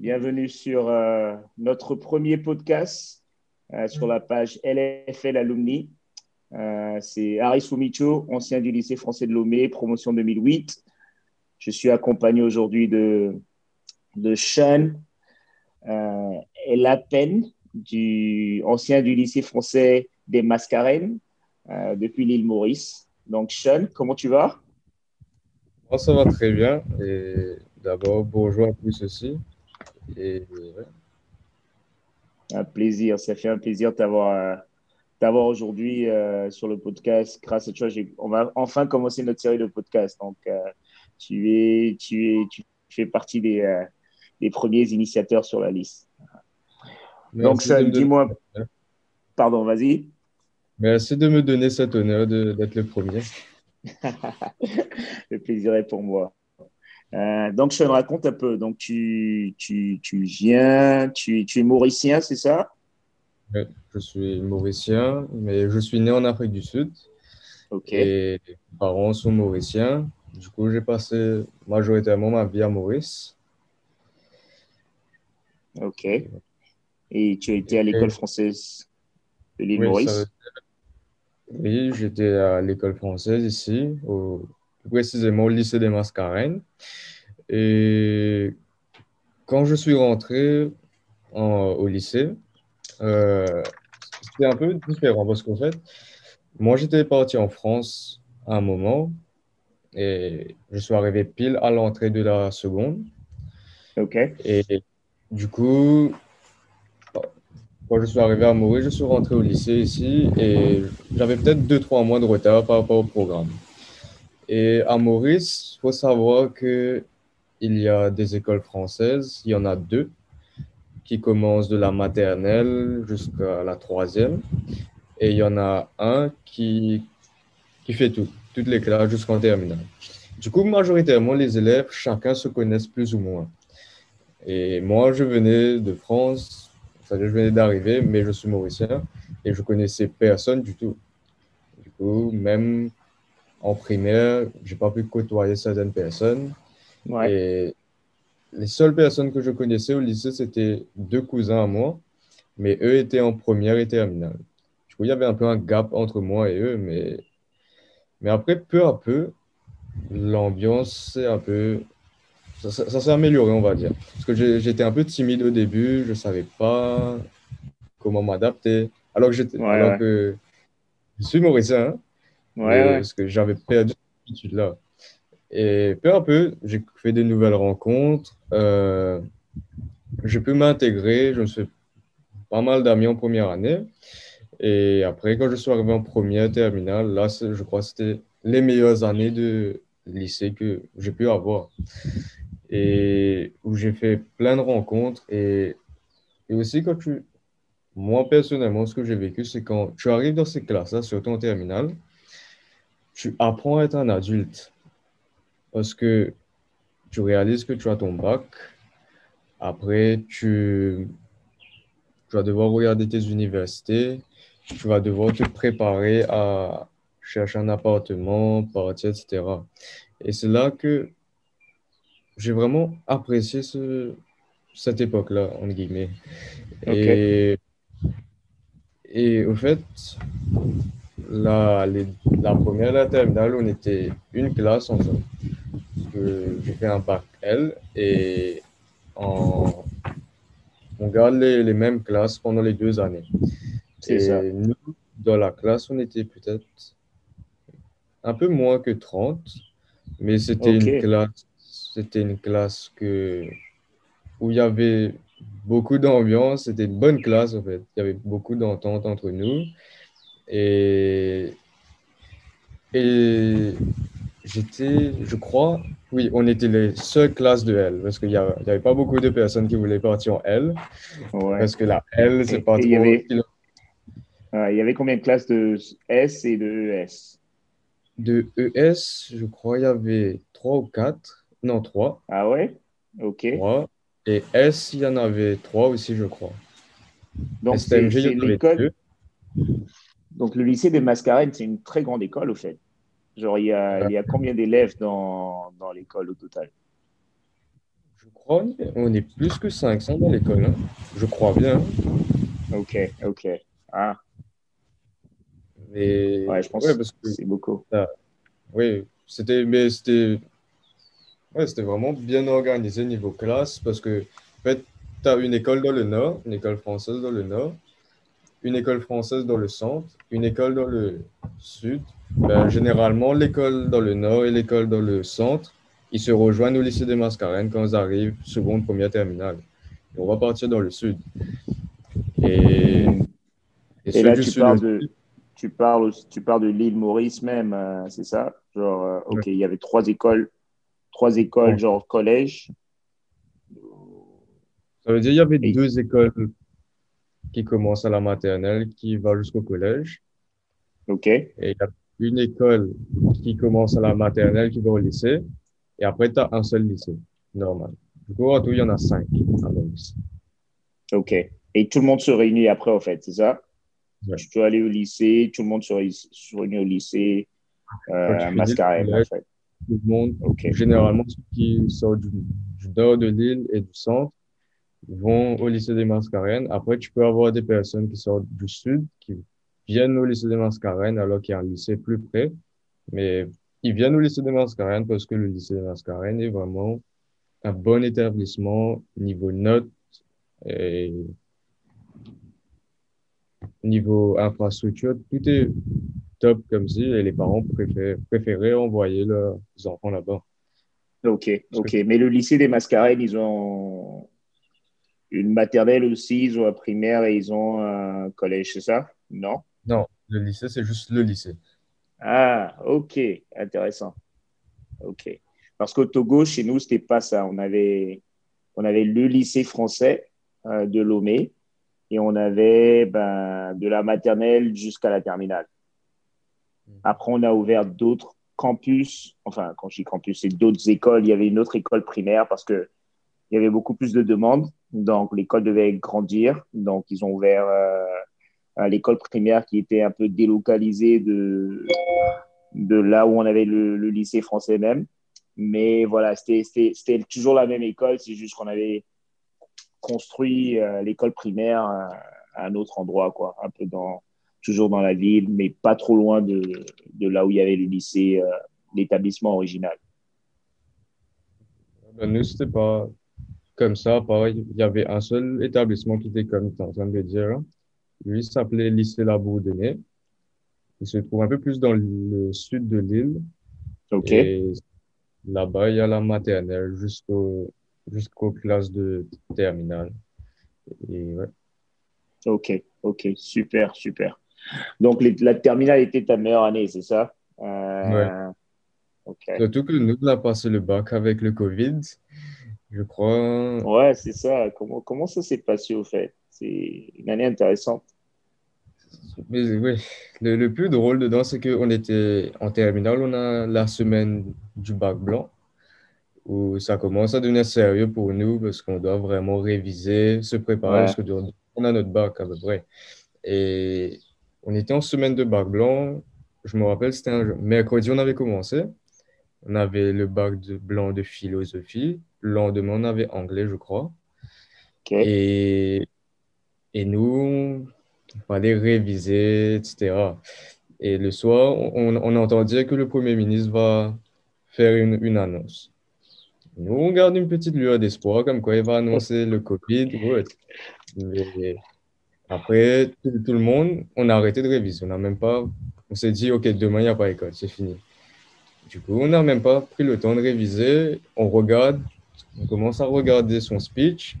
Bienvenue sur euh, notre premier podcast euh, sur la page LFL Alumni. Euh, c'est Aris Fumicho, ancien du lycée français de Lomé, promotion 2008. Je suis accompagné aujourd'hui de, de Sean et Lapen, ancien du lycée français des Mascarennes, depuis l'île Maurice. Donc, Sean, comment tu vas? Ça va très bien. Et d'abord, bonjour à tous aussi. Et, Un plaisir, ça fait un plaisir de t'avoir euh, aujourd'hui euh, sur le podcast. Grâce à toi, on va enfin commencer notre série de podcasts. Donc, euh, tu, es, tu, es, tu fais partie des, des premiers initiateurs sur la liste. Donc, ça, dis-moi. Pardon, vas-y. Merci de me donner cet honneur d'être le premier. le plaisir est pour moi. Euh, donc, je te raconte un peu. Donc, tu, tu, tu viens, tu, tu, es mauricien, c'est ça? Oui, je suis mauricien, mais je suis né en Afrique du Sud. Ok. Et mes parents sont mauriciens. Du coup, j'ai passé majoritairement ma vie à Maurice. Ok. Et tu as été à l'école française de l'île Maurice? Oui, j'étais à l'école française ici, au précisément au lycée des Mascarennes. Et quand je suis rentré au lycée, euh, c'était un peu différent parce qu'en fait, moi j'étais parti en France à un moment et je suis arrivé pile à l'entrée de la seconde. Ok. Et du coup, quand je suis arrivé à Maurice, je suis rentré au lycée ici et j'avais peut-être deux, trois mois de retard par rapport au programme. Et à Maurice, il faut savoir qu'il y a des écoles françaises, il y en a deux, qui commencent de la maternelle jusqu'à la troisième. Et il y en a un qui, qui fait tout, toutes les classes jusqu'en terminale. Du coup, majoritairement, les élèves, chacun se connaissent plus ou moins. Et moi, je venais de France, c'est-à-dire je venais d'arriver, mais je suis mauricien et je connaissais personne du tout. Du coup, même en primaire, j'ai pas pu côtoyer certaines personnes. Et les seules personnes que je connaissais au lycée, c'était deux cousins à moi, mais eux étaient en première et terminale. Du coup, il y avait un peu un gap entre moi et eux, mais, mais après, peu à peu, l'ambiance s'est un peu. Ça, ça, s'est amélioré, on va dire. Parce que j'étais un peu timide au début, je savais pas comment m'adapter. Alors que j'étais. alors que je suis mauricien, hein. Ouais, Parce que j'avais perdu cette habitude-là. Et peu à peu, j'ai fait des nouvelles rencontres. Euh, j'ai pu m'intégrer. Je me suis pas mal d'amis en première année. Et après, quand je suis arrivé en première terminale, là, je crois que c'était les meilleures années de lycée que j'ai pu avoir. Et où j'ai fait plein de rencontres. Et, et aussi, quand tu. Moi, personnellement, ce que j'ai vécu, c'est quand tu arrives dans ces classes-là, surtout en terminale, tu apprends à être un adulte parce que tu réalises que tu as ton bac. Après, tu, tu vas devoir regarder tes universités. Tu vas devoir te préparer à chercher un appartement, partir, etc. Et c'est là que j'ai vraiment apprécié ce, cette époque-là, entre guillemets. Et, et au fait, la, la première, la terminale, on était une classe ensemble. J'ai fait un bac L et on garde les, les, mêmes classes pendant les deux années. Et ça. nous, dans la classe, on était peut-être un peu moins que 30, mais c'était une classe, c'était une classe que, où il y avait beaucoup d'ambiance, c'était une bonne classe en fait. Il y avait beaucoup d'entente entre nous. Et, et j'étais, je crois, oui, on était les seules classes de L, parce qu'il n'y avait pas beaucoup de personnes qui voulaient partir en L. Parce que la L, c'est pas trop. Il y, avait, il y avait combien de classes de S et de ES De ES, je crois, il y avait trois ou quatre. Non, trois. Ah ouais? Ok. Trois. Et S, il y en avait trois aussi, je crois. Donc, c'est l'école. Donc, le lycée des Mascarennes, c'est une très grande école, au fait. Genre, il y a, il y a combien d'élèves dans, dans l'école au total? Je crois on est plus que 500 dans l'école. Hein. Je crois bien. Ok, ok. Ah. Mais... Ouais, je pense que c'est beaucoup. oui, c'était, mais c'était, ouais, c'était vraiment bien organisé niveau classe parce que, en fait, tu as une école dans le nord, une école française dans le nord, une école française dans le centre, une école dans le sud. Ben, généralement, l'école dans le nord et l'école dans le centre, ils se rejoignent au lycée des Mascarennes quand ils arrivent seconde, première, terminale. on va partir dans le sud. Et, et, là, tu parles, de, tu, parles, tu parles de l'île Maurice même, euh, c'est ça? Genre, euh, ok, il y avait trois écoles, trois écoles, genre collège. Ça veut dire qu'il y avait deux écoles qui commencent à la maternelle, qui va jusqu'au collège. OK. Et il y a une école qui commence à la maternelle, qui va au lycée. Et après, tu as un seul lycée, normal. Du coup, en tout, il y en a cinq OK. Et tout le monde se réunit après, en fait, c'est ça? Tu peux aller au lycée, tout le monde se, réunit au lycée, euh, à en fait. Tout le monde, généralement, ceux qui sortent du nord de l'île et du centre, vont au lycée des Mascarennes. Après, tu peux avoir des personnes qui sortent du sud, qui viennent au lycée des Mascarennes alors qu'il y a un lycée plus près. Mais ils viennent au lycée des Mascarennes parce que le lycée des Mascarennes est vraiment un bon établissement niveau notes et niveau infrastructure. Tout est top comme si et les parents préfèrent, préféraient envoyer leurs enfants là-bas. Ok, ok. Mais le lycée des Mascarennes, ils ont une maternelle aussi, ils ont un primaire et ils ont un collège, c'est ça? Non? Non, le lycée, c'est juste le lycée. Ah, ok, intéressant. Ok. Parce qu'au Togo, chez nous, c'était pas ça. On avait, on avait le lycée français euh, de Lomé et on avait ben, de la maternelle jusqu'à la terminale. Hmm. Après, on a ouvert d'autres campus. Enfin, quand je dis campus, c'est d'autres écoles. Il y avait une autre école primaire parce que il y avait beaucoup plus de demandes. Donc, l'école devait grandir. Donc, ils ont ouvert euh, l'école primaire qui était un peu délocalisée de, là où on avait le, lycée français même. Mais voilà, c'était toujours la même école. C'est juste qu'on avait construit euh, l'école primaire à, un autre endroit, quoi. Un peu dans, toujours dans la ville, mais pas trop loin de, de là où il y avait le lycée, euh, l'établissement original. Ben, nous, pas comme ça. Pareil, il y avait un seul établissement qui était comme tu es en train de dire. Lui s'appelait Lycée La Bourdonnais. Il se trouve un peu plus dans le sud de l'île. OK. là-bas, il y a la maternelle jusqu'au, jusqu'aux classes de terminale. Et ouais. OK, OK, super, super. Donc, la terminale était ta meilleure année, c'est ça? Euh... Ouais. Surtout que nous, on a passé le bac avec le Covid je crois. Ouais, c'est ça. Comment, comment ça s'est passé au fait? C'est une année intéressante. Mais oui, le, le plus drôle dedans, c'est qu'on était en terminale, on a la semaine du bac blanc, où ça commence à devenir sérieux pour nous parce qu'on doit vraiment réviser, se préparer, parce qu'on a notre bac à peu près. Et on était en semaine de bac blanc, je me rappelle, c'était un mercredi, on avait commencé. On avait le bac de blanc de philosophie. Le lendemain, on avait anglais, je crois. Et, et nous, il fallait réviser, etc. Et le soir, on, on entend dire que le Premier ministre va faire une, une annonce. Nous, on garde une petite lueur d'espoir, comme quoi il va annoncer le Covid. Mais après, tout, tout, le monde, on a arrêté de réviser. On n'a même pas. On s'est dit, OK, demain, il n'y a pas école, c'est fini. Du coup, on n'a même pas pris le temps de réviser. On regarde, on commence à regarder son speech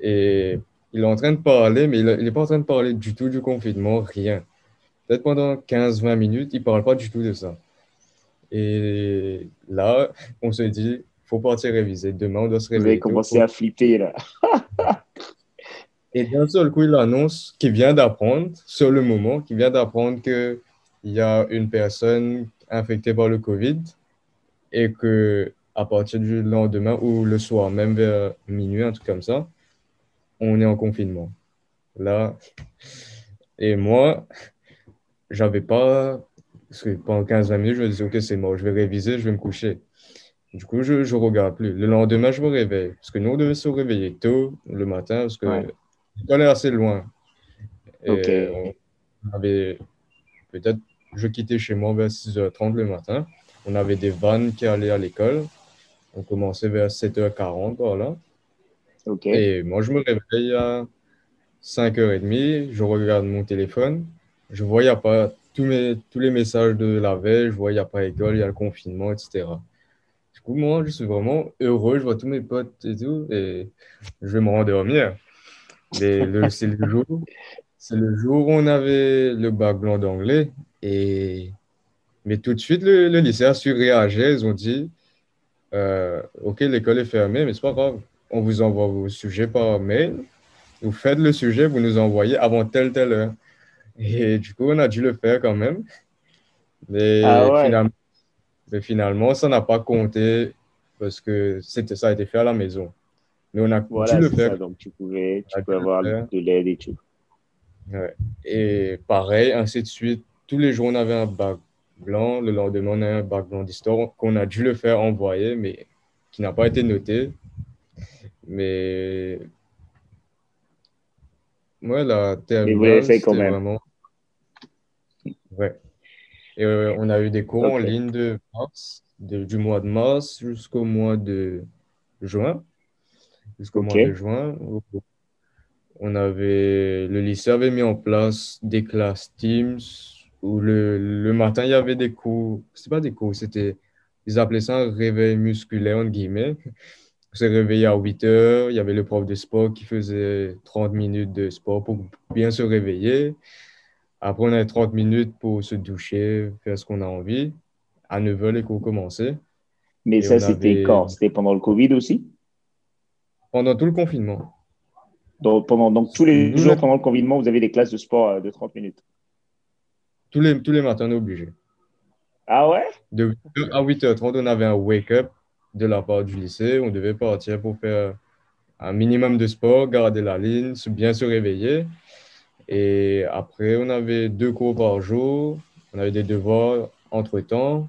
et il est en train de parler, mais il n'est pas en train de parler du tout du confinement, rien. Peut-être pendant 15-20 minutes, il ne parle pas du tout de ça. Et là, on se dit, il faut partir réviser. Demain, on doit se réveiller. Vous avez commencé à flipper, là. et d'un seul coup, il annonce qu'il vient d'apprendre, sur le moment, qu'il vient d'apprendre qu'il y a une personne infecté par le Covid et que à partir du lendemain ou le soir, même vers minuit, un truc comme ça, on est en confinement. Là, et moi, j'avais pas, parce que pendant 15-20 minutes, je me disais, OK, c'est mort, je vais réviser, je vais me coucher. Du coup, je ne regarde plus. Le lendemain, je me réveille. Parce que nous, on devait se réveiller tôt le matin parce que l'école est assez loin. Et on avait peut-être, je quittais chez moi vers 6h30 le matin. On avait des vannes qui allaient à l'école. On commençait vers 7h40 voilà. Et moi, je me réveille à 5h30, je regarde mon téléphone, je vois, il n'y a pas tous, mes, tous les messages de la veille, je vois, il n'y a pas école, il y a le confinement, etc. Du coup, moi, je suis vraiment heureux, je vois tous mes potes et tout, et je vais me rendormir. Mais c'est le jour, c'est le jour où on avait le bac blanc d'anglais, et mais tout de suite, le, le lycée a su réagir, ils ont dit, euh, OK, l'école est fermée, mais c'est pas grave. On vous envoie vos sujets par mail. Vous faites le sujet, vous nous envoyez avant telle, telle heure. Et du coup, on a dû le faire quand même. Mais, ah finalement, mais finalement, ça n'a pas compté parce que ça a été fait à la maison. Mais on a dû le faire. donc, tu pouvais, tu peux avoir de l'aide et tout. Ouais. Et pareil, ainsi de suite. Tous les jours, on avait un bac blanc. Le lendemain, on a un bac blanc d'histoire qu'on a dû le faire envoyer, mais qui n'a pas été noté. Mais moi, la terminale, c'était vraiment... Ouais. Et euh, on a eu des cours en ligne de mars, du mois de mars jusqu'au mois de juin. Jusqu'au mois de juin. On avait, le lycée avait mis en place des classes Teams où le, le matin, il y avait des cours. C'est pas des cours, c'était. Ils appelaient ça un réveil musculaire, entre guillemets. On s'est réveillé à 8 heures. Il y avait le prof de sport qui faisait 30 minutes de sport pour bien se réveiller. Après, on avait 30 minutes pour se doucher, faire ce qu'on a envie. À 9 heures, les cours commençaient. Mais ça, c'était quand? C'était pendant le Covid aussi? Pendant tout le confinement. Donc, pendant, donc tous les jours pendant le confinement, vous avez des classes de sport euh, de 30 minutes tous les, tous les matins, on est obligé. Ah ouais? De à 8h30, on avait un wake-up de la part du lycée. On devait partir pour faire un minimum de sport, garder la ligne, bien se réveiller. Et après, on avait deux cours par jour. On avait des devoirs entre-temps.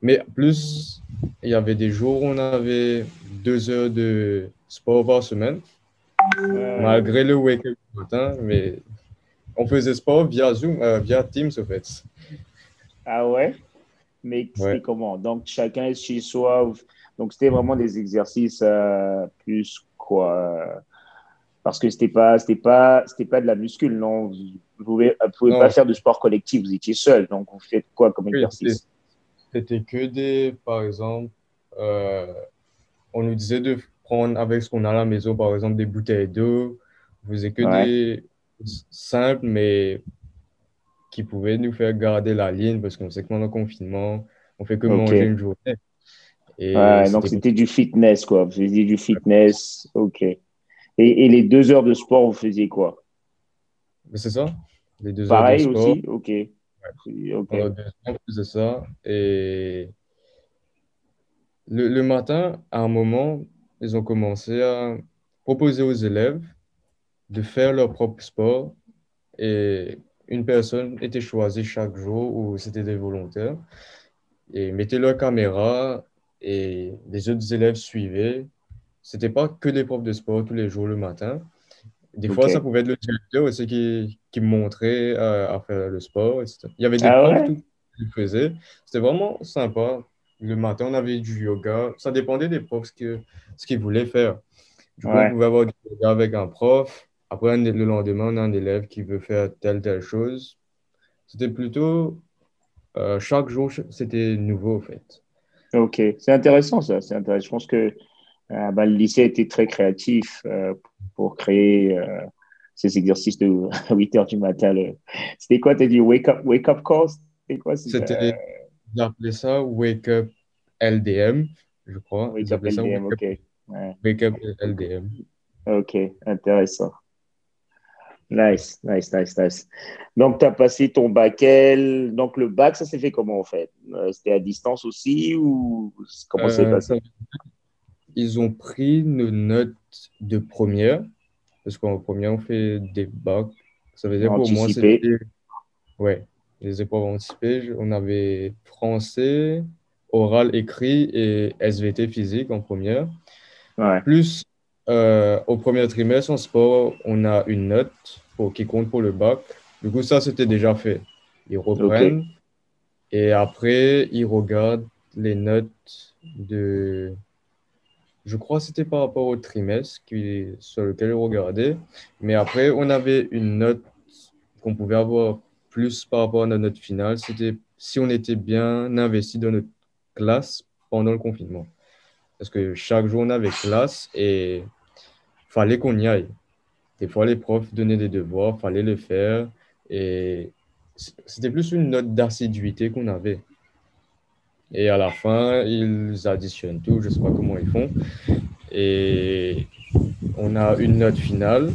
Mais plus, il y avait des jours où on avait deux heures de sport par semaine. Malgré le wake-up du matin, mais on faisait sport via Zoom, euh, via Teams, en fait. Ah ouais? Mais c'était comment? Donc, chacun est chez soi. Donc, c'était vraiment des exercices euh, plus quoi? Parce que c'était pas, c'était pas, c'était pas de la muscule, non? Vous ne pouvez, pouvez pas faire de sport collectif, vous étiez seul. Donc, vous faites quoi comme exercice? C'était que des, par exemple, euh, on nous disait de prendre avec ce qu'on a à la maison, par exemple, des bouteilles d'eau. Vous faisiez que des simple, mais qui pouvait nous faire garder la ligne parce qu'on sait que pendant le confinement, on fait que manger une journée. Et donc c'était du fitness, quoi. Vous faisiez du fitness, ok. Et, et, les deux heures de sport, vous faisiez quoi? C'est ça. Les deux Pareil heures de sport. aussi, ok. on faisait ça. Et le, le matin, à un moment, ils ont commencé à proposer aux élèves de faire leur propre sport. Et une personne était choisie chaque jour où c'était des volontaires. Et mettaient leur caméra et les autres élèves suivaient. C'était pas que des profs de sport tous les jours le matin. Des fois, ça pouvait être le directeur aussi qui, qui montrait à, faire le sport. Etc. Il y avait des ah profs qui faisaient. C'était vraiment sympa. Le matin, on avait du yoga. Ça dépendait des profs ce qu'ils ce voulaient faire. Du coup, on pouvait avoir du yoga avec un prof. Après, le lendemain, on a un élève qui veut faire telle, telle chose. C'était plutôt, euh, chaque jour, c'était nouveau, en fait. Ok, c'est intéressant ça. C'est intéressant. Je pense que euh, bah, le lycée a été très créatif euh, pour créer ces exercices de 8 heures du matin. C'était quoi Tu as dit wake up, wake up call? C'était quoi C'était, ils ça wake up LDM, je crois. Wake up LDM, ok. Wake up LDM. Ok, intéressant. Nice, nice, nice, nice. Donc, tu as passé ton bac L. Donc, le bac, ça s'est fait comment en fait? Euh, C'était à distance aussi ou comment c'est euh, passé? Ils ont pris nos notes de première, parce qu'en première, on fait des bacs. Ça veut dire pour moi, c'était. Ouais, les épreuves anticipées. On avait français, oral écrit et SVT physique en première. Ouais. Plus euh, au premier trimestre en sport, on a une note pour, qui compte pour le bac. Du coup, ça, c'était déjà fait. Ils reprennent et après, ils regardent les notes de. Je crois que c'était par rapport au trimestre qui, sur lequel ils regardaient. Mais après, on avait une note qu'on pouvait avoir plus par rapport à notre note finale. C'était si on était bien investi dans notre classe pendant le confinement. Parce que chaque jour, on avait classe et fallait qu'on y aille. Des fois, les profs donnaient des devoirs, fallait le faire. Et c'était plus une note d'assiduité qu'on avait. Et à la fin, ils additionnent tout, je ne sais pas comment ils font. Et on a une note finale.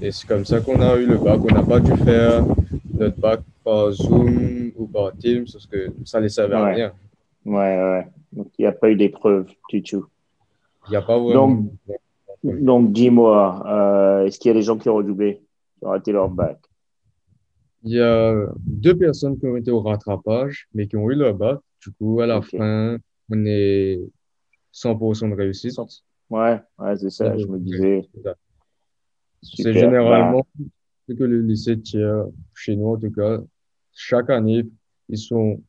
Et c'est comme ça qu'on a eu le bac. On n'a pas dû faire notre bac par Zoom ou par Teams parce que ça ne servait à Ouais. rien. Ouais, ouais. Donc, il n'y a pas eu d'épreuve du tout. Il n'y a pas vraiment. Donc, donc dis-moi, euh, est-ce qu'il y a des gens qui ont redoublé, qui ont raté leur bac? Il y a deux personnes qui ont été au rattrapage, mais qui ont eu leur bac. Du coup, à la fin, on est 100% de réussite. Ouais, ouais, c'est ça, je me disais. C'est généralement ce que le lycée tire, chez nous en tout cas. Chaque année, ils sont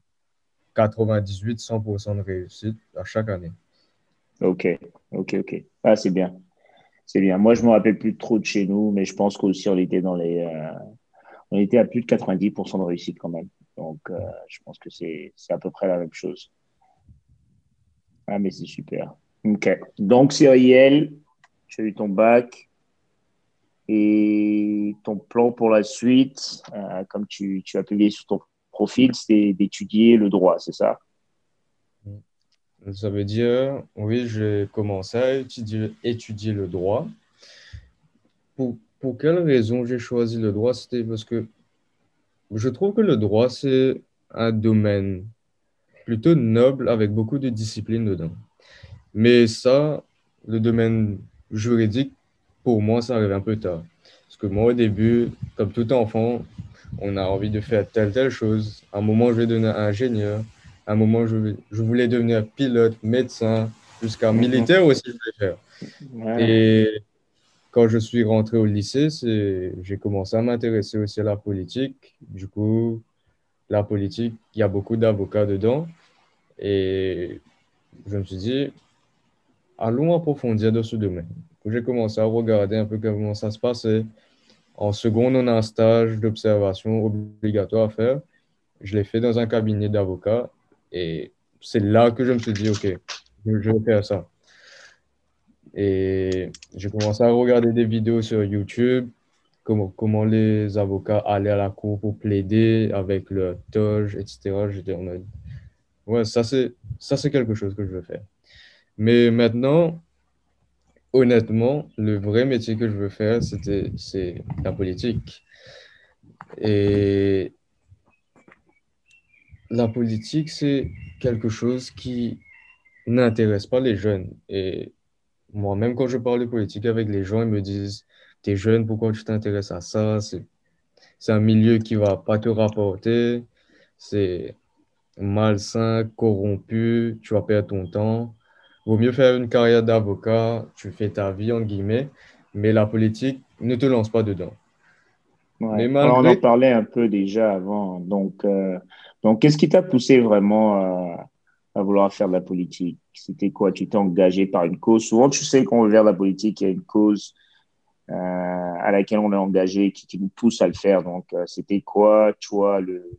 98-100% de réussite à chaque année. Ok, ok, ok. Ah, c'est bien. C'est bien. Moi, je me rappelle plus trop de chez nous, mais je pense qu'aussi on était dans les, euh, on était à plus de 90% de réussite quand même. Donc, euh, je pense que c'est, c'est à peu près la même chose. Ah, mais c'est super. Ok. Donc, Cyriel, tu as eu ton bac et ton plan pour la suite, euh, comme tu, tu as publié sur ton profil, c'est d'étudier le droit, c'est ça? Ça veut dire, oui, j'ai commencé à étudier, le droit. Pour, pour quelle raison j'ai choisi le droit? C'était parce que je trouve que le droit, c'est un domaine plutôt noble avec beaucoup de discipline dedans. Mais ça, le domaine juridique, pour moi, ça arrive un peu tard. Parce que moi, au début, comme tout enfant, on a envie de faire telle, telle chose. À un moment, je vais devenir ingénieur. À un moment, je, je voulais devenir pilote, médecin, jusqu'à Mhm. militaire aussi, je voulais faire. Et quand je suis rentré au lycée, j'ai commencé à m'intéresser aussi à la politique. Du coup, la politique, il y a beaucoup d'avocats dedans. Et je me suis dit, allons approfondir dans ce domaine. J'ai commencé à regarder un peu comment ça se passait. En seconde, on a un stage d'observation obligatoire à faire. Je l'ai fait dans un cabinet d'avocats. Et c'est là que je me suis dit, OK, je vais faire ça. Et j'ai commencé à regarder des vidéos sur YouTube, comment, les avocats allaient à la cour pour plaider avec leur toge, etc. J'étais en mode, ouais, ça c'est, quelque chose que je veux faire. Mais maintenant, honnêtement, le vrai métier que je veux faire, c'est la politique. Et la politique, c'est quelque chose qui n'intéresse pas les jeunes. Et moi, même quand je parle de politique avec les gens, ils me disent, t'es jeune, pourquoi tu t'intéresses à ça? C'est, un milieu qui va pas te rapporter. C'est malsain, corrompu, tu vas perdre ton temps. Vaut mieux faire une carrière d'avocat, tu fais ta vie, entre guillemets, mais la politique, ne te lance pas dedans. Ouais. Mais Alors, on en parlait un peu déjà avant. Donc, euh, donc qu'est-ce qui t'a poussé vraiment à vouloir faire de la politique? C'était quoi? Tu t'es engagé par une cause? Souvent, tu sais qu'on veut faire de la politique, il y a une cause euh, à laquelle on est engagé qui, qui nous pousse à le faire. Donc, euh, c'était quoi, toi, le,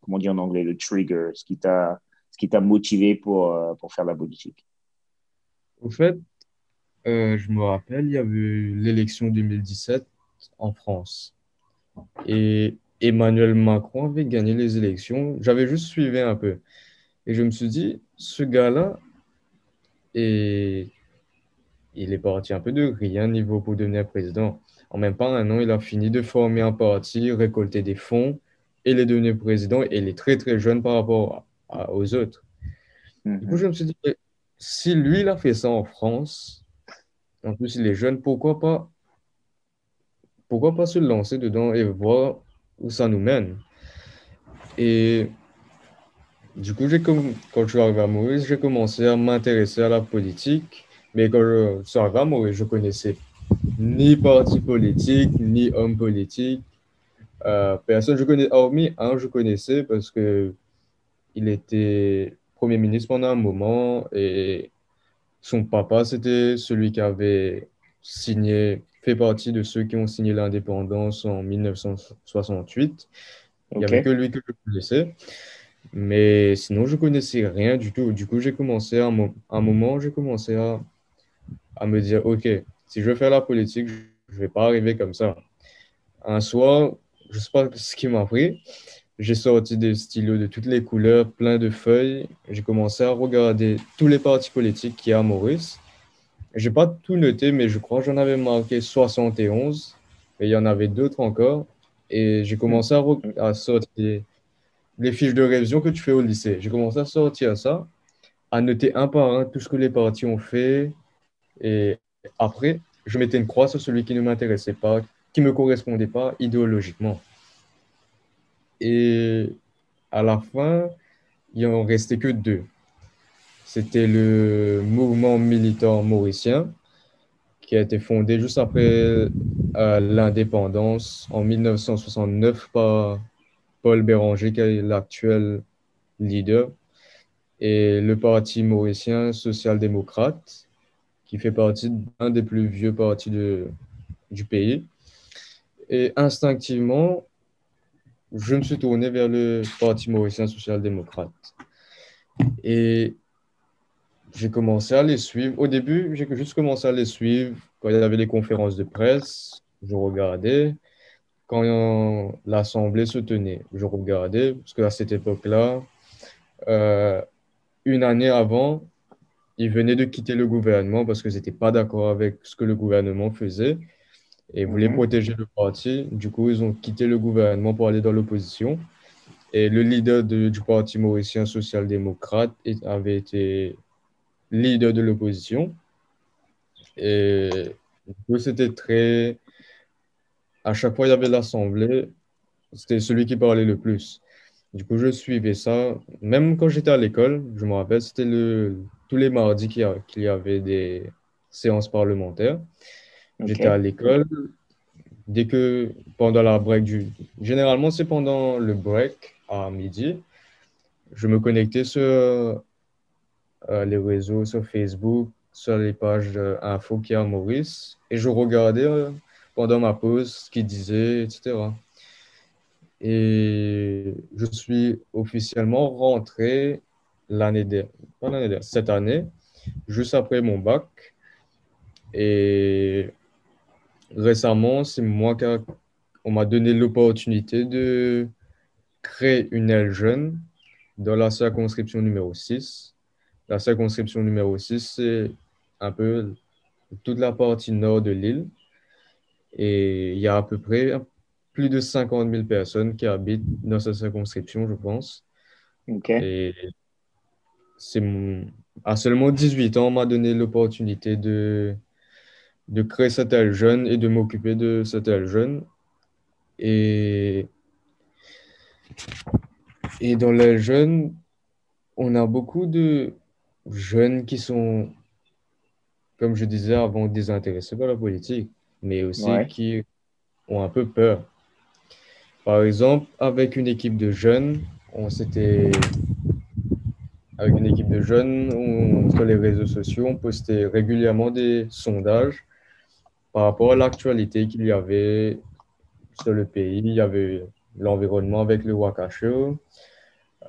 comment on dit en anglais, le trigger, ce qui t'a, ce qui t'a motivé pour, pour faire de la politique? au fait, je me rappelle, il y avait eu l'élection 2017 en France. Et Emmanuel Macron avait gagné les élections. J'avais juste suivi un peu. Et je me suis dit, ce gars-là, et il est parti un peu de rien niveau pour devenir président. En même pas un an, il a fini de former un parti, récolter des fonds, et il est devenu président. Et il est très, très jeune par rapport à- aux autres. Du coup, Mhm. je me suis dit, si lui, il a fait ça en France, en plus, il est jeune, pourquoi pas, pourquoi pas se lancer dedans et voir où ça nous mène? Et du coup, quand je suis arrivé à Maurice, j'ai commencé à m'intéresser à la politique. Mais quand je suis arrivé à Maurice, je connaissais ni parti politique, ni homme politique. Euh, personne, je connais, hormis un, je connaissais parce que il était Premier ministre pendant un moment et son papa, c'était celui qui avait signé, fait partie de ceux qui ont signé l'indépendance en 1968. Il n'y avait que lui que je connaissais. Mais sinon, je connaissais rien du tout. Du coup, j'ai commencé à un moment, j'ai commencé à, à me dire, OK, si je veux faire la politique, je ne vais pas arriver comme ça. Un soir, je ne sais pas ce qui m'a pris. J'ai sorti des stylos de toutes les couleurs, plein de feuilles. J'ai commencé à regarder tous les partis politiques qu'il y a à Maurice. Je n'ai pas tout noté, mais je crois que j'en avais marqué 71. Et il y en avait d'autres encore. Et j'ai commencé à, sortir les fiches de révision que tu fais au lycée. J'ai commencé à sortir ça, à noter un par un tout ce que les partis ont fait. Et après, je mettais une croix sur celui qui ne m'intéressait pas, qui ne me correspondait pas idéologiquement. Et à la fin, il en restait que deux. C'était le mouvement militant mauricien qui a été fondé juste après euh, l'indépendance en 1969 par Paul Béranger, qui est l'actuel leader, et le Parti mauricien social-démocrate, qui fait partie d'un des plus vieux partis du pays. Et instinctivement, je me suis tourné vers le Parti mauricien social-démocrate. Et j'ai commencé à les suivre. Au début, j'ai juste commencé à les suivre quand il y avait les conférences de presse. Je regardais quand l'Assemblée se tenait. Je regardais, parce qu'à cette époque-là, euh, une année avant, ils venaient de quitter le gouvernement parce qu'ils n'étaient pas d'accord avec ce que le gouvernement faisait et voulaient mhm. protéger le parti. Du coup, ils ont quitté le gouvernement pour aller dans l'opposition. Et le leader du parti mauricien social-démocrate avait été leader de l'opposition. Et du coup, c'était très à chaque fois il y avait l'assemblée, c'était celui qui parlait le plus. Du coup, je suivais ça. Même quand j'étais à l'école, je me rappelle, c'était le, tous les mardis qu'il y, avait des séances parlementaires. J'étais à l'école. Dès que, pendant la break du... Généralement, c'est pendant le break à midi. Je me connectais sur les réseaux, sur Facebook, sur les pages d'infos qu'il y a à Maurice. Et je regardais euh, pendant ma pause, ce qu'il disait, etc. Et je suis officiellement rentré l'année dernière, cette année, juste après mon bac. Et récemment, c'est moi qui on m'a donné l'opportunité de créer une aile jeune dans la circonscription numéro 6. La circonscription numéro 6, c'est un peu toute la partie nord de l'île. Et il y a à peu près plus de 50 000 personnes qui habitent dans cette circonscription, je pense. OK. Et c'est à seulement 18 ans, on m'a donné l'opportunité de, de créer cette aile jeune et de m'occuper de cette aile jeune. Et, et dans l'aile jeune, on a beaucoup de jeunes qui sont, comme je disais avant, désintéressés par la politique mais aussi qui ont un peu peur. Par exemple, avec une équipe de jeunes, on s'était avec une équipe de jeunes, sur les réseaux sociaux, on postait régulièrement des sondages par rapport à l'actualité qu'il y avait sur le pays. Il y avait l'environnement avec le Wakasho,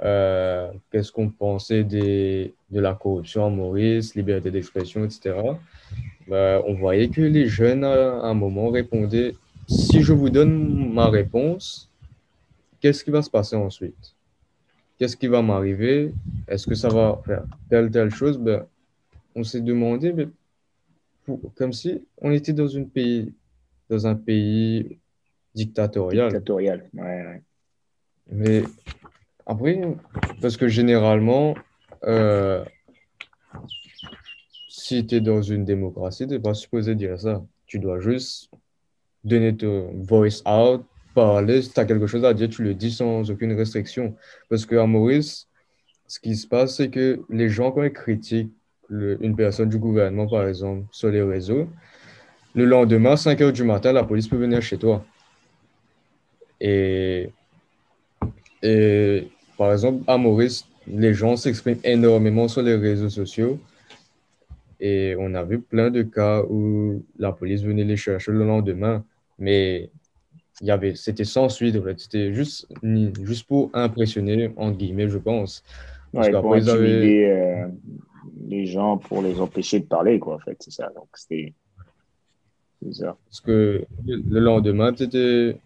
euh, qu'est-ce qu'on pensait des, de la corruption en Maurice, liberté d'expression, etc. Bah, on voyait que les jeunes, à un moment, répondaient Si je vous donne ma réponse, qu'est-ce qui va se passer ensuite? Qu'est-ce qui va m'arriver? Est-ce que ça va faire telle, telle chose? Ben, On s'est demandé, mais comme si on était dans, une pays, dans un pays dictatorial. Dictatorial, ouais, Mais après, parce que généralement, euh, si tu es dans une démocratie, tu n'es pas supposé dire ça. Tu dois juste donner ton voice out, parler. Si tu as quelque chose à dire, tu le dis sans aucune restriction. Parce qu'à Maurice, ce qui se passe, c'est que les gens, quand ils critiquent une personne du gouvernement, par exemple, sur les réseaux, le lendemain, à 5 heures du matin, la police peut venir chez toi. Et, et par exemple, à Maurice, les gens s'expriment énormément sur les réseaux sociaux. Et on a vu plein de cas où la police venait les chercher le lendemain. Mais il y avait, c'était sans suite, en fait. C'était juste, juste pour impressionner, entre guillemets, je pense. Parce pour intimider euh, les gens, pour les empêcher de parler, quoi, en fait. C'est ça. Donc, c'était. Parce que le lendemain, tu étais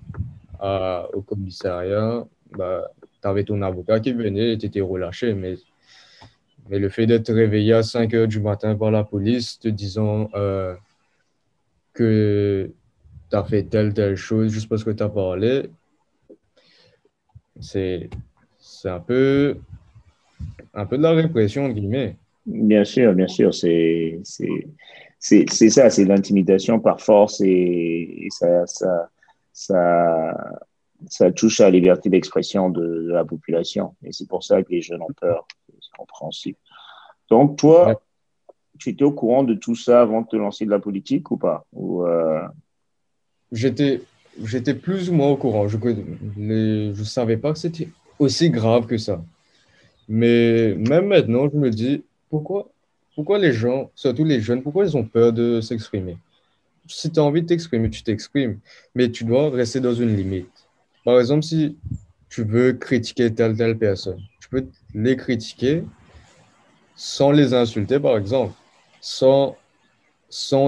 au commissariat, bah, tu avais ton avocat qui venait et tu étais relâché. Mais, mais le fait d'être réveillé à 5 heures du matin par la police te disant euh, que tu as fait telle, telle chose juste parce que tu as parlé, c'est un peu, un peu de la répression, entre guillemets. Bien sûr, bien sûr, c'est ça, c'est l'intimidation par force et, ça, ça, ça, ça, touche à la liberté d'expression de, la population. Et c'est pour ça que les jeunes ont peur, c'est compréhensible. Donc, toi, tu étais au courant de tout ça avant de te lancer de la politique ou pas? Ou, euh, j'étais, j'étais plus ou moins au courant. Je ne je savais pas que c'était aussi grave que ça. Mais même maintenant, je me dis, pourquoi, pourquoi les gens, surtout les jeunes, pourquoi ils ont peur de s'exprimer? Si tu as envie de t'exprimer, tu t'exprimes, mais tu dois rester dans une limite. Par exemple, si tu veux critiquer telle, telle personne, tu peux les critiquer sans les insulter, par exemple, sans,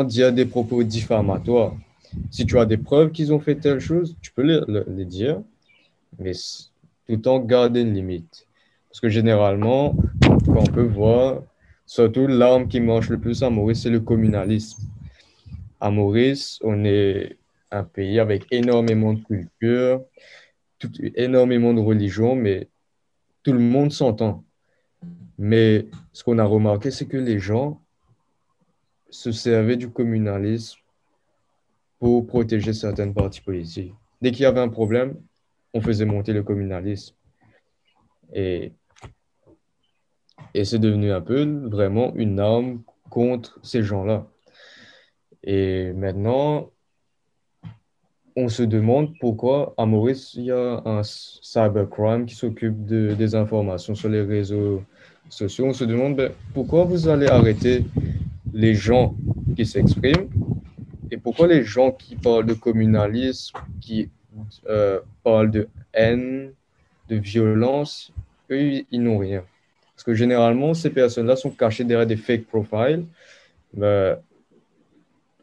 dire des propos diffamatoires. Si tu as des preuves qu'ils ont fait telle chose, tu peux les, dire, mais tout en gardant une limite. Parce que généralement, quand on peut voir, surtout l'arme qui mange le plus à Maurice, c'est le communalisme. À Maurice, on est un pays avec énormément de culture, énormément de religion, mais tout le monde s'entend. Mais ce qu'on a remarqué, c'est que les gens se servaient du communalisme pour protéger certaines parties politiques. Dès qu'il y avait un problème, on faisait monter le communalisme. Et, et c'est devenu un peu vraiment une arme contre ces gens-là. Et maintenant, on se demande pourquoi à Maurice, il y a un cybercrime qui s'occupe de, des informations sur les réseaux sociaux. On se demande ben, pourquoi vous allez arrêter les gens qui s'expriment et pourquoi les gens qui parlent de communalisme, qui euh, parlent de haine, de violence, eux, ils n'ont rien. Parce que généralement, ces personnes-là sont cachées derrière des fake profiles. Ben,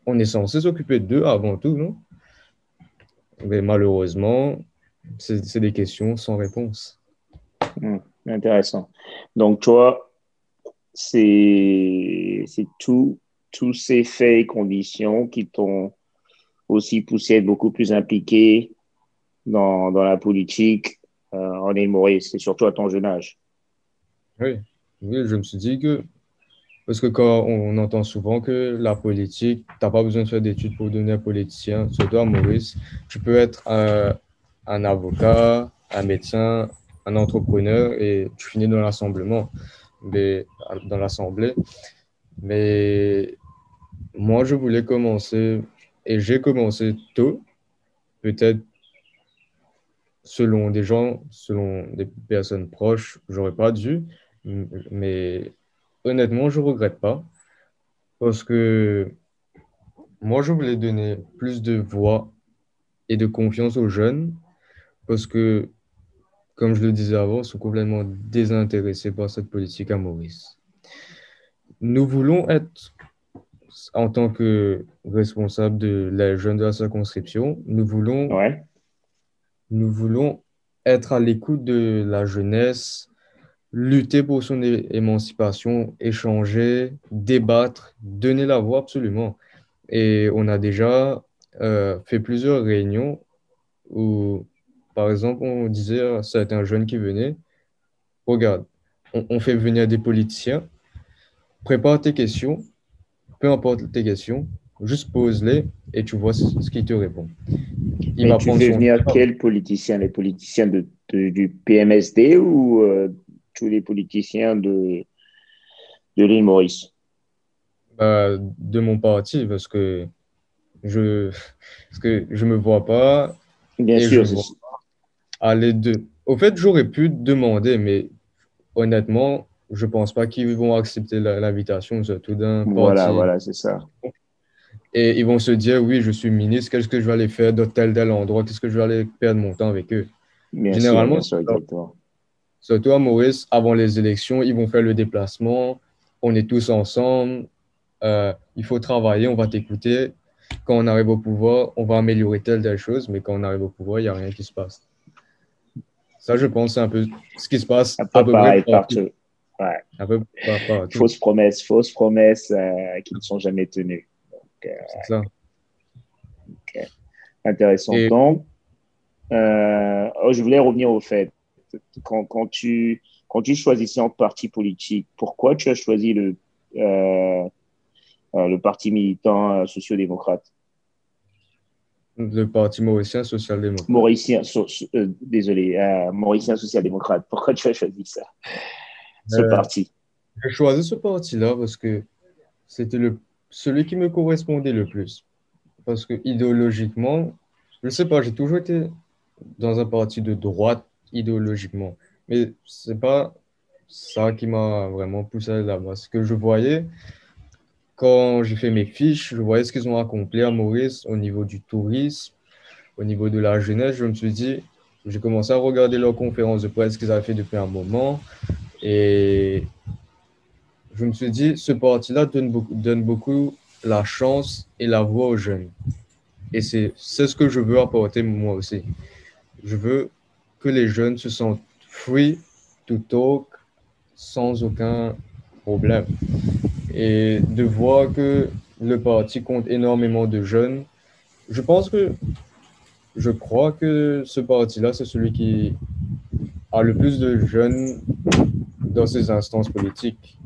on est censé s'occuper d'eux avant tout, non? Mais malheureusement, c'est des questions sans réponse. Hmm, intéressant. Donc, toi, c'est tout tous ces faits et conditions qui t'ont aussi poussé à être beaucoup plus impliqué dans, dans la politique euh, en île Maurice, et surtout à ton jeune âge. Oui. oui, je me suis dit que, parce que quand on entend souvent que la politique, tu n'as pas besoin de faire d'études pour devenir politicien, surtout à Maurice, tu peux être un, un avocat, un médecin, un entrepreneur et tu finis dans l'assemblement, mais dans l'assemblée. Mais moi, je voulais commencer et j'ai commencé tôt, peut-être selon des gens, selon des personnes proches, j'aurais pas dû, mais honnêtement, je regrette pas. Parce que moi, je voulais donner plus de voix et de confiance aux jeunes. Parce que, comme je le disais avant, ils sont complètement désintéressés par cette politique à Maurice. Nous voulons être, en tant que responsable de la jeune de la circonscription, nous voulons, nous voulons être à l'écoute de la jeunesse, lutter pour son émancipation, échanger, débattre, donner la voix absolument. Et on a déjà euh, fait plusieurs réunions où, par exemple, on disait à certains jeunes qui venaient, regarde, on fait venir des politiciens. Prépare tes questions, peu importe tes questions, juste pose-les et tu vois ce, qu'il te répond. Il va tu fais venir quels politiciens Les politiciens de, du PMSD ou euh, tous les politiciens de, de l'île Maurice bah, De mon parti, parce que je parce que je me vois pas. Bien sûr. aller de. Au fait, j'aurais pu demander, mais honnêtement, je pense pas qu'ils vont accepter l'invitation, surtout d'un parti. Voilà, voilà, c'est ça. Et ils vont se dire, oui, je suis ministre, qu'est-ce que je vais aller faire dans tel tel endroit, qu'est-ce que je vais aller perdre mon temps avec eux? Généralement, surtout à Maurice, avant les élections, ils vont faire le déplacement, on est tous ensemble, euh, il faut travailler, on va t'écouter. Quand on arrive au pouvoir, on va améliorer telle telle chose, mais quand on arrive au pouvoir, il n'y a rien qui se passe. Ça, je pense, c'est un peu ce qui se passe. Un peu pareil partout. Ouais. Un peu Fausses promesses, fausses promesses euh, qui ne sont jamais tenues. Euh, c'est ça. Intéressant. Donc, oh, je voulais revenir au fait, quand, quand, tu, quand tu choisissais en parti politique, pourquoi tu as choisi le, le parti militant social-démocrate le Parti mauricien social-démocrate. Mauricien, désolé, mauricien social-démocrate. Pourquoi tu as choisi ça, ce parti? J'ai choisi ce parti-là parce que c'était le celui qui me correspondait le plus. Parce que idéologiquement, je ne sais pas, j'ai toujours été dans un parti de droite idéologiquement. Mais ce n'est pas ça qui m'a vraiment poussé là-bas. Ce que je voyais, quand j'ai fait mes fiches, je voyais ce qu'ils ont accompli à Maurice au niveau du tourisme, au niveau de la jeunesse. Je me suis dit, j'ai commencé à regarder leurs conférences de presse qu'ils avaient fait depuis un moment. Et je me suis dit, ce parti-là donne beaucoup, donne beaucoup la chance et la voix aux jeunes. Et c'est ce que je veux apporter moi aussi. Je veux que les jeunes se sentent free to talk sans aucun problème. Et de voir que le parti compte énormément de jeunes, je pense que, je crois que ce parti-là, c'est celui qui a le plus de jeunes dans ses instances politiques.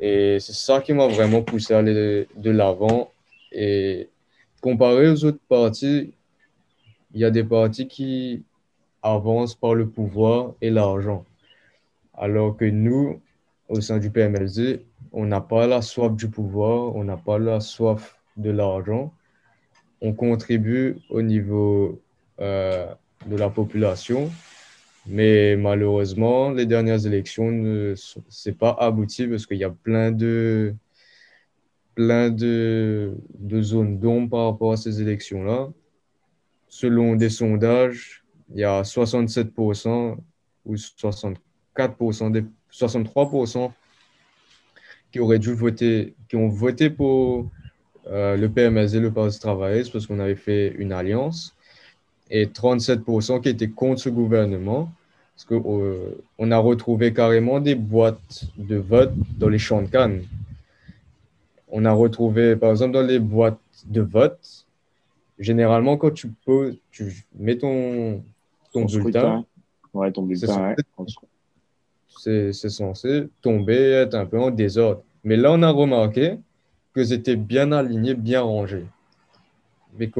Et c'est ça qui m'a vraiment poussé à aller de l'avant. Et comparé aux autres partis, il y a des partis qui avancent par le pouvoir et l'argent. Alors que nous, au sein du PMLZ, on n'a pas la soif du pouvoir, on n'a pas la soif de l'argent. On contribue au niveau euh, de la population mais malheureusement, les dernières élections ne sont pas abouti parce qu'il y a plein de, plein de, de zones d'ombre par rapport à ces élections-là. Selon des sondages, il y a 67% ou 64%, des, 63% qui auraient dû voter, qui ont voté pour euh, le PMS et le Parti travailliste parce qu'on avait fait une alliance et 37% qui étaient contre ce gouvernement. Parce qu'on euh, a retrouvé carrément des boîtes de vote dans les champs de Cannes. On a retrouvé, par exemple, dans les boîtes de vote, généralement, quand tu peux, tu mets ton, ton bulletin. Ouais, ton bulletin, C'est censé tomber, être un peu en désordre. Mais là, on a remarqué que c'était bien aligné, bien rangé. Mais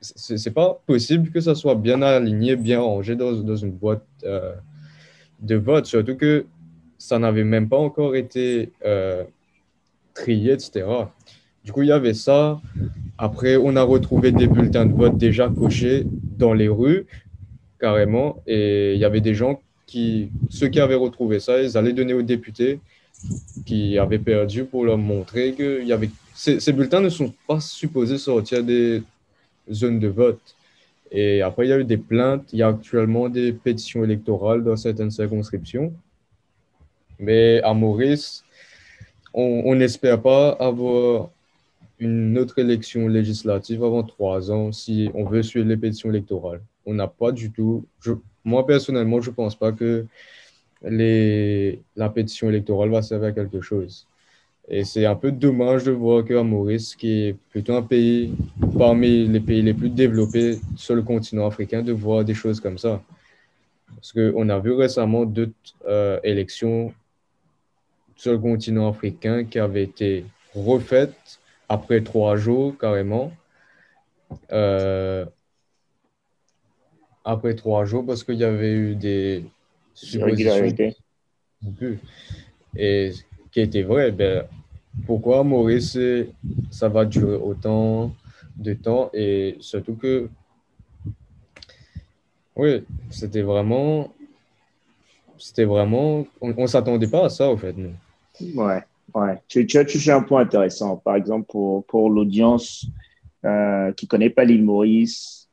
c'est pas possible que ça soit bien aligné, bien rangé dans, dans une boîte euh, de vote, surtout que ça n'avait même pas encore été euh, trié, etc. Du coup, il y avait ça. Après, on a retrouvé des bulletins de vote déjà cochés dans les rues, carrément. Et il y avait des gens qui, ceux qui avaient retrouvé ça, ils allaient donner aux députés qui avaient perdu pour leur montrer que y avait... Ces, ces bulletins ne sont pas supposés sortir des, zone de vote. Et après, il y a eu des plaintes. Il y a actuellement des pétitions électorales dans certaines circonscriptions. Mais à Maurice, on n'espère pas avoir une autre élection législative avant trois ans si on veut suivre les pétitions électorales. On n'a pas du tout. Moi, personnellement, je ne pense pas que la pétition électorale va servir à quelque chose. Et c'est un peu dommage de voir qu'à Maurice, qui est plutôt un pays parmi les pays les plus développés sur le continent africain, de voir des choses comme ça. Parce qu'on a vu récemment deux euh, élections sur le continent africain qui avaient été refaites après trois jours carrément. Euh, après trois jours parce qu'il y avait eu des plus. Et qui était vrai, ben, pourquoi Maurice, ça va durer autant de temps et surtout que, oui, c'était vraiment, c'était vraiment, on ne s'attendait pas à ça, au fait, nous. Ouais, ouais. Tu, tu as touché un point intéressant. Par exemple, pour, pour l'audience euh, qui ne connaît pas l'île Maurice,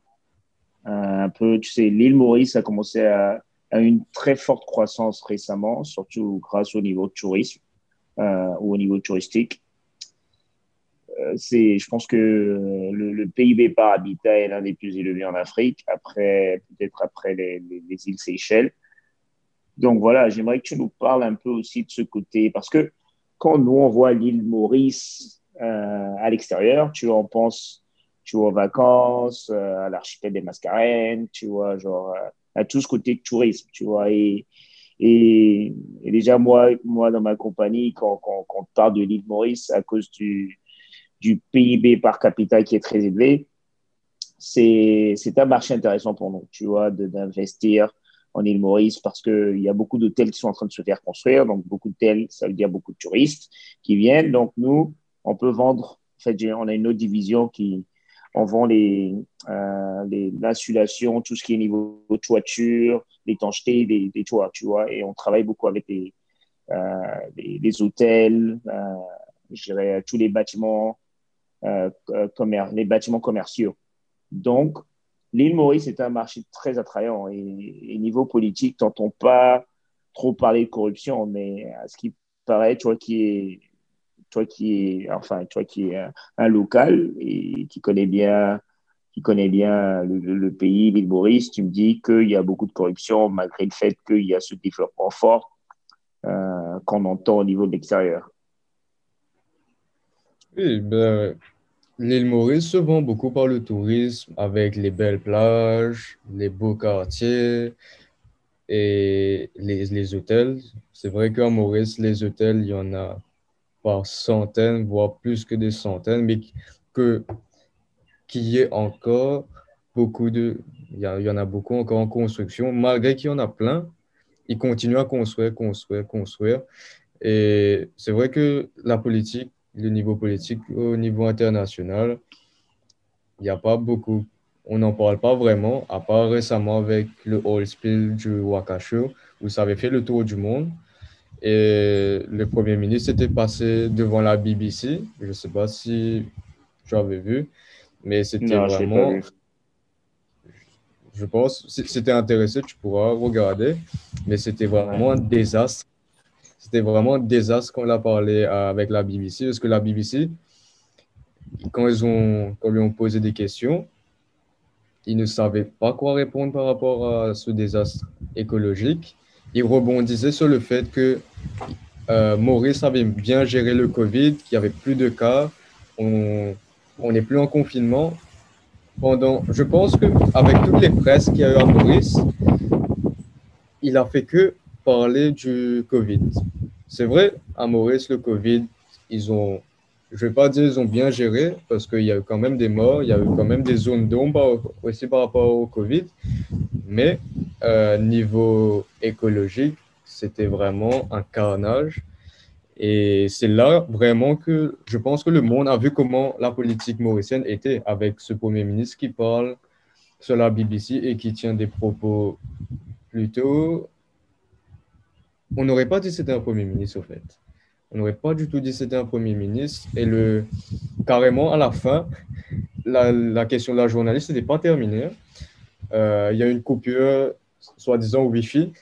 un peu, tu sais, l'île Maurice a commencé à, une très forte croissance récemment, surtout grâce au niveau de tourisme euh, ou au niveau touristique. Euh, c'est, je pense que le, PIB par habitat est l'un des plus élevés en Afrique, après peut-être après les, les, les îles Seychelles. Donc voilà, j'aimerais que tu nous parles un peu aussi de ce côté, parce que quand nous on voit l'île Maurice euh, à l'extérieur, tu vois, on pense, tu vois, aux vacances, euh, à l'archipel des Mascarenes, tu vois, genre euh, à tout ce côté tourisme, tu vois, et, et, et déjà moi, moi dans ma compagnie, quand, quand, quand on parle de l'île Maurice, à cause du, du PIB par capita qui est très élevé, c'est un marché intéressant pour nous, tu vois, d'investir en île Maurice parce qu'il y a beaucoup d'hôtels qui sont en train de se faire construire. Donc, beaucoup d'hôtels, ça veut dire beaucoup de touristes qui viennent. Donc, nous, on peut vendre. En fait, on a une autre division qui on vend les, euh, l'insulation, tout ce qui est niveau toiture, l'étanchéité des, des toits, tu vois. Et on travaille beaucoup avec les, euh, les, hôtels, euh, je dirais tous les bâtiments, euh, les bâtiments commerciaux. Donc, l'île Maurice est un marché très attrayant et, niveau politique, t'entends pas trop parler de corruption, mais à ce qui paraît, toi qui es, toi qui est, enfin, toi qui est un, local et qui connaît bien, qui connaît bien le, pays, l'île Maurice, tu me dis qu'il y a beaucoup de corruption malgré le fait qu'il y a ce développement fort euh, qu'on entend au niveau de l'extérieur. Oui, ben, L'île Maurice se vend beaucoup par le tourisme avec les belles plages, les beaux quartiers et les, les hôtels. C'est vrai qu'en Maurice, les hôtels, il y en a par centaines, voire plus que des centaines, mais que qu'il y ait encore beaucoup de... Il y, en a beaucoup encore en construction. Malgré qu'il y en a plein, ils continuent à construire, construire, construire. Et c'est vrai que la politique le niveau politique au niveau international, il n'y a pas beaucoup. On n'en parle pas vraiment, à part récemment avec le oil spill du Wakasho, où ça avait fait le tour du monde. Et le Premier ministre était passé devant la BBC. Je ne sais pas si tu avais vu, mais c'était vraiment. Je pense, si tu es intéressé, tu pourras regarder. Mais c'était vraiment un désastre c'était vraiment un désastre quand on a parlé avec la BBC, parce que la BBC, quand ils ont, quand lui ont posé des questions, ils ne savaient pas quoi répondre par rapport à ce désastre écologique. Ils rebondissaient sur le fait que euh, Maurice avait bien géré le Covid, qu'il n'y avait plus de cas, on n'est plus en confinement. Pendant, je pense qu'avec toutes les presses qu'il y a eu à Maurice, il a fait que parler du Covid. C'est vrai, à Maurice, le Covid, ils ont, je vais pas dire ils ont bien géré, parce qu'il y a eu quand même des morts, il y a eu quand même des zones d'ombre aussi par rapport au Covid, mais euh, niveau écologique, c'était vraiment un carnage. Et c'est là vraiment que je pense que le monde a vu comment la politique mauricienne était avec ce Premier ministre qui parle sur la BBC et qui tient des propos plutôt on n'aurait pas dit que c'était un Premier ministre, au fait. On n'aurait pas du tout dit que c'était un Premier ministre. Et le, carrément, à la fin, la, question de la journaliste n'était pas terminée. Euh, il y a une coupure, soi-disant, au Wi-Fi.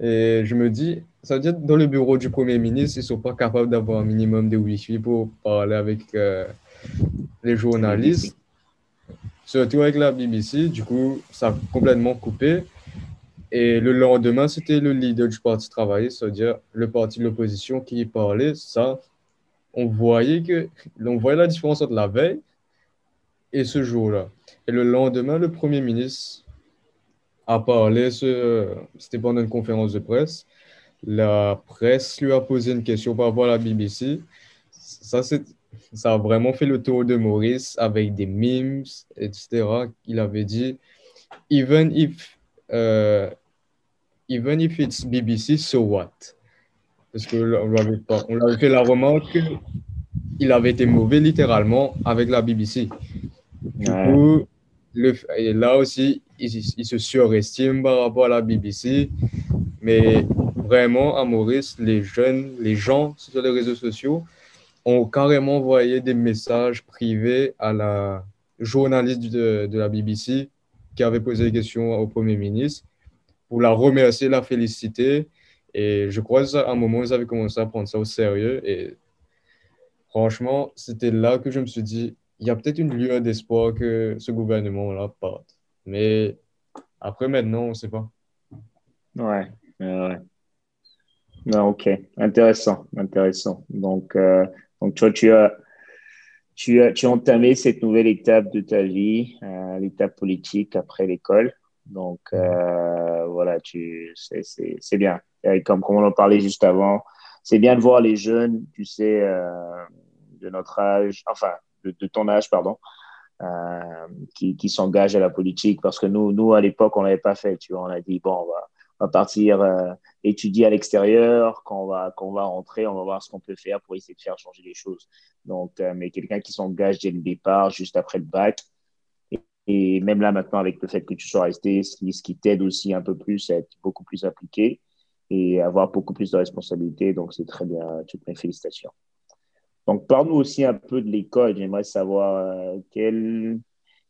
Et je me dis, ça veut dire dans le bureau du Premier ministre, ils ne sont pas capables d'avoir un minimum de Wi-Fi pour parler avec euh, les journalistes. Surtout avec la BBC, du coup, ça a complètement coupé. Et le lendemain, c'était le leader du Parti travailliste, c'est-à-dire le parti de l'opposition qui parlait. Ça, on voyait, que, on voyait la différence entre la veille et ce jour-là. Et le lendemain, le Premier ministre a parlé, c'était pendant une conférence de presse. La presse lui a posé une question par rapport à la BBC. Ça, ça a vraiment fait le tour de Maurice avec des memes, etc. Il avait dit, even if euh, even if it's BBC, so what? Parce qu'on on lui avait fait la remarque qu'il avait été mauvais littéralement avec la BBC. Du coup, le, et là aussi, il, il, se surestime par rapport à la BBC. Mais vraiment, à Maurice, les jeunes, les gens sur les réseaux sociaux ont carrément envoyé des messages privés à la journaliste de, de la BBC qui avait posé des questions au Premier ministre pour la remercier, la féliciter. Et je crois qu'à un moment, ils avaient commencé à prendre ça au sérieux. Et franchement, c'était là que je me suis dit, il y a peut-être une lueur d'espoir que ce gouvernement-là parte. Mais après, maintenant, on ne sait pas. Ouais, ouais. Non, ok, intéressant, intéressant. Donc, euh, donc toi, tu as, tu as, tu as entamé cette nouvelle étape de ta vie, euh, l'étape politique après l'école. Donc, euh, voilà, tu, c'est bien. Et comme, comme on en parlait juste avant, c'est bien de voir les jeunes, tu sais, euh, de notre âge, enfin, de, de ton âge, pardon, euh, qui, qui s'engagent à la politique. Parce que nous, nous à l'époque, on l'avait pas fait. Tu vois, on a dit, bon, on va, on va partir euh, étudier à l'extérieur. Quand on va, quand on va rentrer, on va voir ce qu'on peut faire pour essayer de faire changer les choses. Donc, euh, mais quelqu'un qui s'engage dès le départ, juste après le bac, et même là, maintenant, avec le fait que tu sois resté, ce qui, t'aide aussi un peu plus à être beaucoup plus appliqué et avoir beaucoup plus de responsabilités. Donc, c'est très bien. Toutes mes félicitations. Donc, parle-nous aussi un peu de l'école. J'aimerais savoir euh, quelles,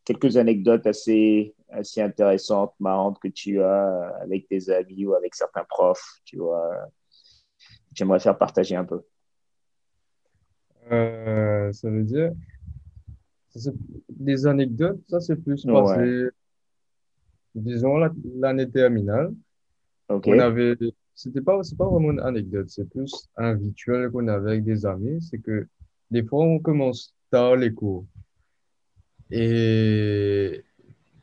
quelques anecdotes assez, assez intéressantes, marrantes que tu as avec tes amis ou avec certains profs. Tu vois, j'aimerais faire partager un peu. Euh, ça veut dire des anecdotes, ça c'est plus passé, disons, l'année terminale. Ok. On avait, c'était pas, c'est pas vraiment une anecdote, c'est plus un rituel qu'on avait avec des amis. C'est que des fois, on commence tard les cours. Et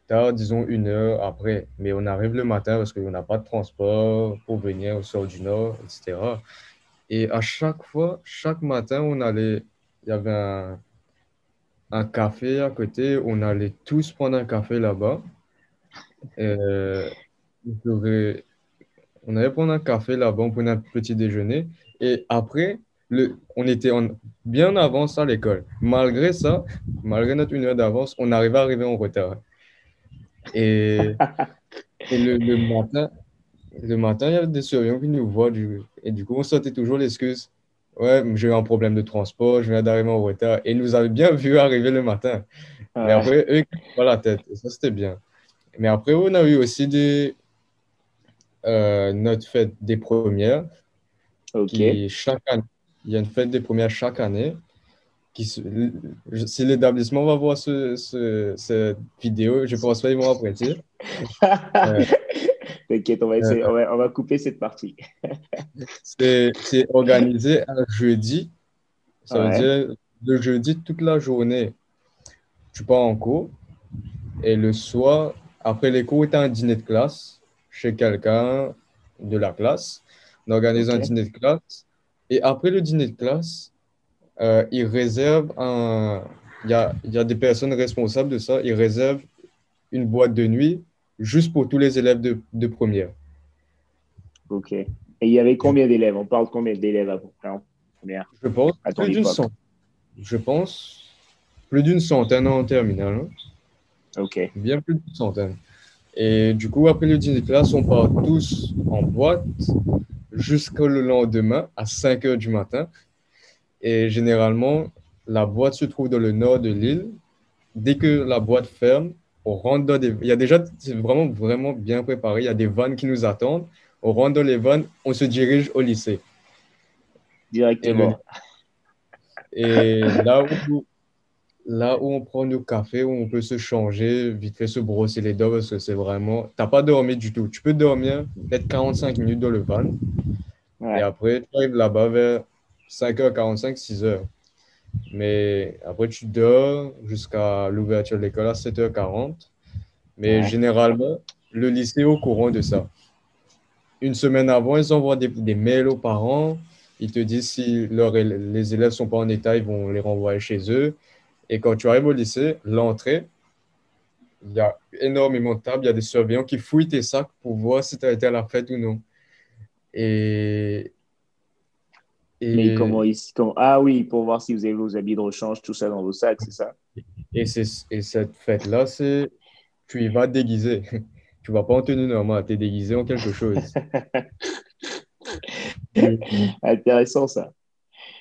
tard, disons une heure après. Mais on arrive le matin parce qu'on n'a pas de transport pour venir au sort du Nord, etc. Et à chaque fois, chaque matin, on allait, il y avait un, un café à côté. On allait tous prendre un café là-bas. Euh, on allait prendre un café là-bas, on prenait un petit déjeuner. Et après, on était en, bien en avance à l'école. Malgré ça, malgré notre une heure d'avance, on arrivait à arriver en retard. Et, le, matin, le matin, il y avait des surveillants qui nous voient. Et du coup, on sortait toujours l'excuse. Ouais, j'ai eu un problème de transport, je viens d'arriver en retard. Et ils nous avaient bien vu arriver le matin. Mais après, eux, ils la tête. Et ça, c'était bien. Mais après, on a eu aussi des, euh, notre fête des premières. Ok. Qui, chaque année, il y a une fête des premières chaque année. Qui, si l'établissement va voir ce, ce, cette vidéo, je pense pas qu'ils vont apprécier. euh, T'inquiète, on, va essayer, on, va, on va couper cette partie. c'est organisé un jeudi. Ça ouais. veut dire le jeudi, toute la journée, tu pars en cours. Et le soir, après les cours, tu as un dîner de classe chez quelqu'un de la classe. On organise okay. un dîner de classe. Et après le dîner de classe, euh, ils réservent un. Il y a, y a des personnes responsables de ça. Ils réservent une boîte de nuit juste pour tous les élèves de, de première. Ok. Et il y avait combien d'élèves? On parle de combien d'élèves à première? Je pense plus d'une centaine. Je pense plus d'une centaine en terminale. Hein. Ok. Bien plus d'une centaine. Et du coup, après le dîner de classe, on part tous en boîte jusqu'au lendemain à 5 heures du matin. Et généralement, la boîte se trouve dans le nord de l'île. Dès que la boîte ferme, on rentre dans des... Il y a déjà, c'est vraiment, vraiment bien préparé. Il y a des vannes qui nous attendent. On rentre dans les vannes, on se dirige au lycée. Directement. Et, et là, où, là où on prend nos cafés, où on peut se changer, vite fait se brosser les dents, parce que c'est vraiment... Tu n'as pas dormi du tout. Tu peux dormir peut-être 45 minutes dans le van. Ouais. Et après, tu arrives là-bas vers 5h45, 6h. Mais après, tu dors jusqu'à l'ouverture de l'école à 7h40. Mais ouais. généralement, le lycée est au courant de ça. Une semaine avant, ils envoient des, des mails aux parents. Ils te disent si leur, les élèves ne sont pas en état, ils vont les renvoyer chez eux. Et quand tu arrives au lycée, l'entrée, il y a énormément de tables, il y a des surveillants qui fouillent tes sacs pour voir si tu as été à la fête ou non. Et. Mais comment, ils, Ah oui, pour voir si vous avez vos habits de rechange, tout ça dans vos sacs, c'est ça et, et cette fête-là, c'est. Tu y vas déguisé. Tu vas pas en tenue normale, tu es déguisé en quelque chose. Intéressant ça.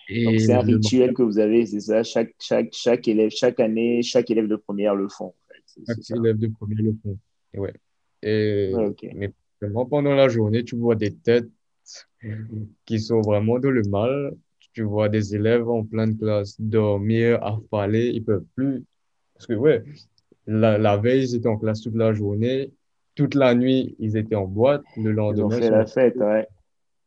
c'est un rituel que vous avez, c'est ça chaque, chaque, chaque élève, chaque année, chaque élève de première le font. Chaque élève de première le font. Ouais. Et, Mais pendant la journée, tu vois des têtes qui sont vraiment dans le mal. Tu vois des élèves en pleine classe dormir, affaler, ils peuvent plus. Parce que, ouais, la, la veille, ils étaient en classe toute la journée. Toute la nuit, ils étaient en boîte. Le lendemain, ils ont fait la fête, ouais.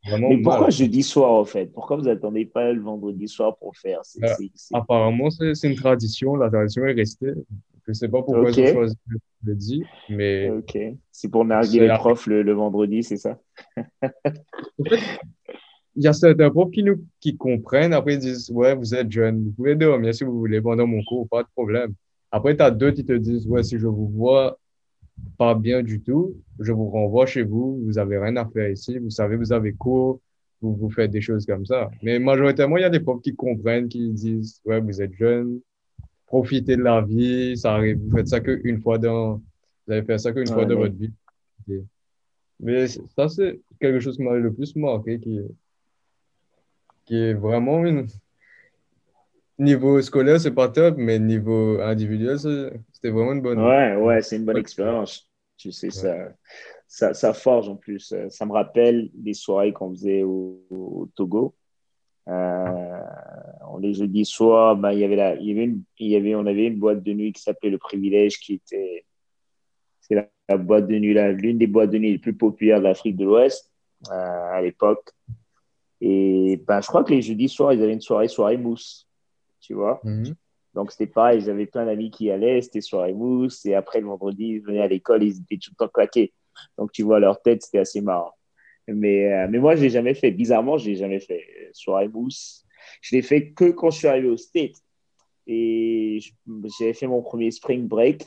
Mais pourquoi jeudi soir, en fait? Pourquoi vous n'attendez pas le vendredi soir pour faire? Euh, Apparemment, c'est une tradition. La tradition est restée. Je ne sais pas pourquoi ils ont choisi le vendredi, mais... Ok. C'est pour narguer les profs le, le vendredi, c'est ça? Il y a certains profs qui, nous, qui comprennent. Après, ils disent Ouais, vous êtes jeune, vous pouvez dormir si vous voulez pendant mon cours, pas de problème. Après, tu as deux qui te disent Ouais, si je vous vois pas bien du tout, je vous renvoie chez vous, vous avez rien à faire ici, vous savez, vous avez cours, vous, vous faites des choses comme ça. Mais majoritairement, il y a des profs qui comprennent, qui disent, ouais, vous êtes jeune, profitez de la vie, ça arrive, vous faites ça qu'une fois dans, vous avez fait ça qu'une fois dans votre vie. Mais ça, c'est quelque chose qui m'a le plus marqué, qui, qui est vraiment une, niveau scolaire, c'est pas top, mais niveau individuel, c'était vraiment une bonne. Ouais, ouais, c'est une bonne expérience. Tu sais, ça, ça, ça, forge en plus. Ça me rappelle des soirées qu'on faisait au, Togo. Euh, on les jeudis soirs, ben, il y avait la, il y avait une, il y avait, on avait une boîte de nuit qui s'appelait Le Privilège, qui était, c'est la, boîte de nuit, l'une des boîtes de nuit les plus populaires de l'Afrique de l'Ouest euh, à l'époque. Et ben, je crois que les jeudis soirs, ils avaient une soirée, soirée mousse tu vois. Mhm. Donc, c'était pareil, j'avais plein d'amis qui allaient, c'était soirée mousse, et après, le vendredi, ils venaient à l'école, ils étaient tout le temps claqués. Donc, tu vois, leur tête, c'était assez marrant. Mais, euh, mais moi, je l'ai jamais fait. Bizarrement, je l'ai jamais fait. Soirée mousse, je l'ai fait que quand je suis arrivé au State. Et j'avais fait mon premier spring break.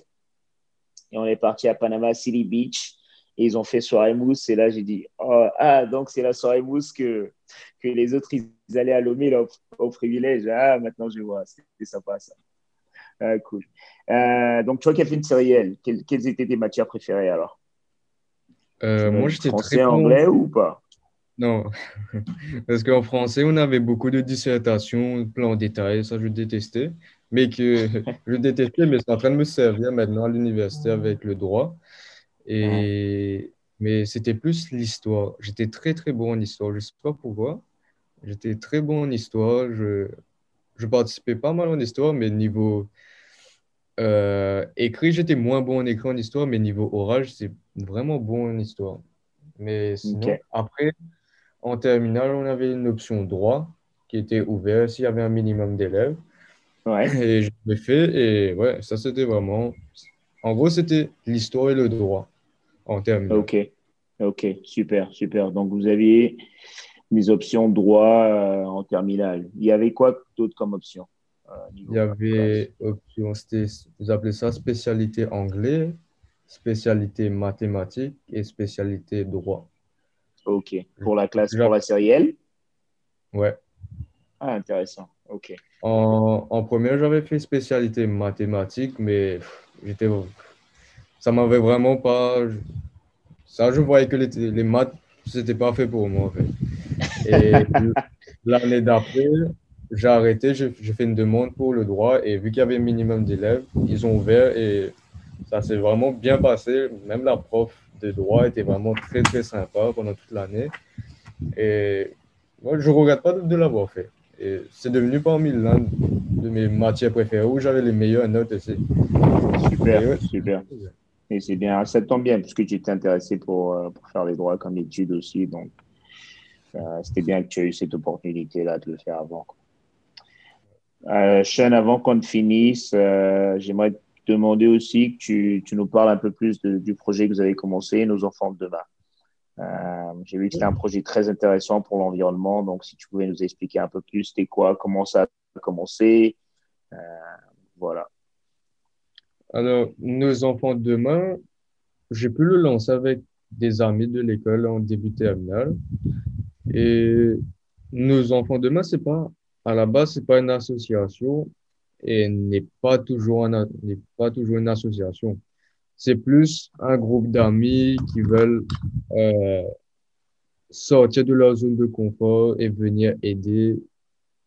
Et on est parti à Panama City Beach. Et ils ont fait soirée mousse. Et là, j'ai dit, oh, ah, donc c'est la soirée mousse que, que les autres, ils allaient à Lomé au, privilège. Ah, maintenant, je vois. C'était sympa, ça. Ah, cool. Euh, donc, toi une série quelles, quelles étaient tes matières préférées alors? Euh, Moi, j'étais très. Français, anglais ou pas? Non. Parce qu'en français, on avait beaucoup de dissertations, plans en détail. Ça, je détestais. Mais que je détestais, mais c'est en train de me servir maintenant à l'université avec le droit. Et, mais c'était plus l'histoire. J'étais très, très bon en histoire. Je ne sais pas pourquoi. J'étais très bon en histoire. Je, je participais pas mal en histoire, mais niveau euh, écrit, j'étais moins bon en écrit en histoire, mais niveau oral, j'étais vraiment bon en histoire. Mais sinon, après, en terminale, on avait une option droit qui était ouverte s'il y avait un minimum d'élèves. Ouais. Et je l'ai fait, et ouais, ça c'était vraiment. En gros, c'était l'histoire et le droit en Ok, ok, super, super. Donc vous aviez des options droit euh, en terminale. Il y avait quoi d'autre comme option? Il y avait option, vous appelez ça spécialité anglais, spécialité mathématiques et spécialité droit. Ok, pour la classe, pour la série L? Ouais. Ah, intéressant, ok. En, en première, j'avais fait spécialité mathématiques, mais j'étais ça m'avait vraiment pas. Ça, je voyais que les, les maths, c'était pas fait pour moi, en fait. Et l'année d'après, j'ai arrêté, j'ai fait une demande pour le droit et vu qu'il y avait un minimum d'élèves, ils ont ouvert et ça s'est vraiment bien passé. Même la prof de droit était vraiment très, très sympa pendant toute l'année. Et moi, je ne regrette pas de, l'avoir fait. Et c'est devenu parmi l'un de mes matières préférées où j'avais les meilleures notes aussi. Super, super. Et c'est bien, ça tombe bien, puisque tu étais intéressé pour, euh, pour faire les droits comme étude aussi. Donc, euh, c'était bien que tu aies eu cette opportunité-là de le faire avant. Euh, Sean, avant qu'on finisse, euh, j'aimerais te demander aussi que tu, tu, nous parles un peu plus du projet que vous avez commencé, Nos enfants de demain. J'ai vu que c'était un projet très intéressant pour l'environnement. Donc, si tu pouvais nous expliquer un peu plus, c'était quoi, comment ça a commencé. voilà. Alors, nos enfants de demain, j'ai pu le lancer avec des amis de l'école en début terminale. Et nos enfants de demain, c'est pas, à la base, c'est pas une association et n'est pas toujours n'est pas toujours une association. C'est plus un groupe d'amis qui veulent euh, sortir de leur zone de confort et venir aider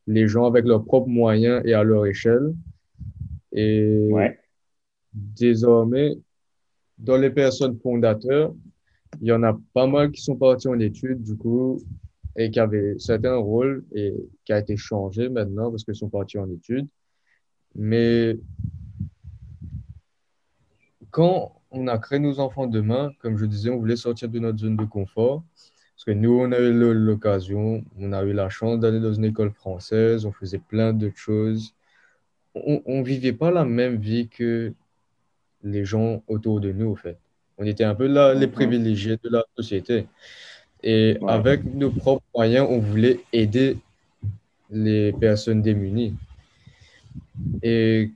les gens avec leurs propres moyens et à leur échelle. Et désormais, dans les personnes fondateurs, il y en a pas mal qui sont partis en études, du coup, et qui avaient certains rôles et qui a été changé maintenant parce qu'ils sont partis en études. Mais quand on a créé nos enfants demain, comme je disais, on voulait sortir de notre zone de confort. Parce que nous, on a eu l'occasion, on a eu la chance d'aller dans une école française, on faisait plein de choses. On ne vivait pas la même vie que les gens autour de nous, en fait. On était un peu là, les privilégiés de la société. Et avec nos propres moyens, on voulait aider les personnes démunies. Et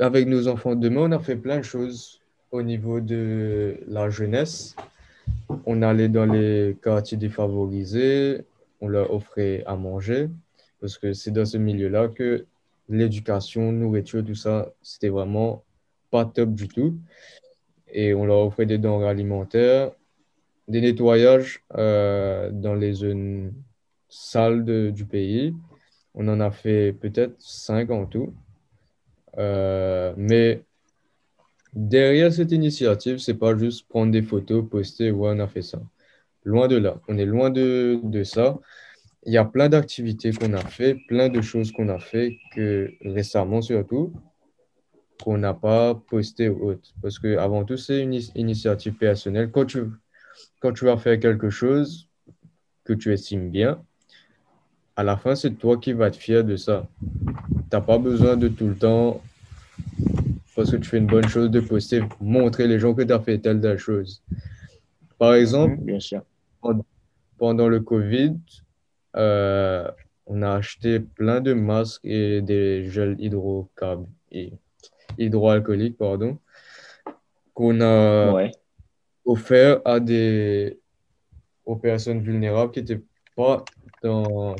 avec nos enfants demain, on a fait plein de choses au niveau de la jeunesse. On allait dans les quartiers défavorisés, on leur offrait à manger, parce que c'est dans ce milieu-là que l'éducation, nourriture, tout ça, c'était vraiment pas top du tout. Et on leur offrait des denrées alimentaires, des nettoyages euh, dans les zones sales du pays. On en a fait peut-être cinq en tout. Euh, mais derrière cette initiative, c'est pas juste prendre des photos, poster, ouais, on a fait ça. Loin de là. On est loin de, ça. Il y a plein d'activités qu'on a fait, plein de choses qu'on a fait que récemment surtout, qu'on n'a pas posté ou autre. Parce que avant tout, c'est une initiative personnelle. Quand tu, quand tu vas faire quelque chose que tu estimes bien, à la fin, c'est toi qui vas être fier de ça. Tu n'as pas besoin de tout le temps, parce que tu fais une bonne chose, de poster, montrer les gens que tu as fait telle, telle chose. Par exemple, mhm, bien sûr. pendant le Covid, euh, on a acheté plein de masques et des gels hydroalcooliques, pardon, qu'on a offert à des aux personnes vulnérables qui étaient pas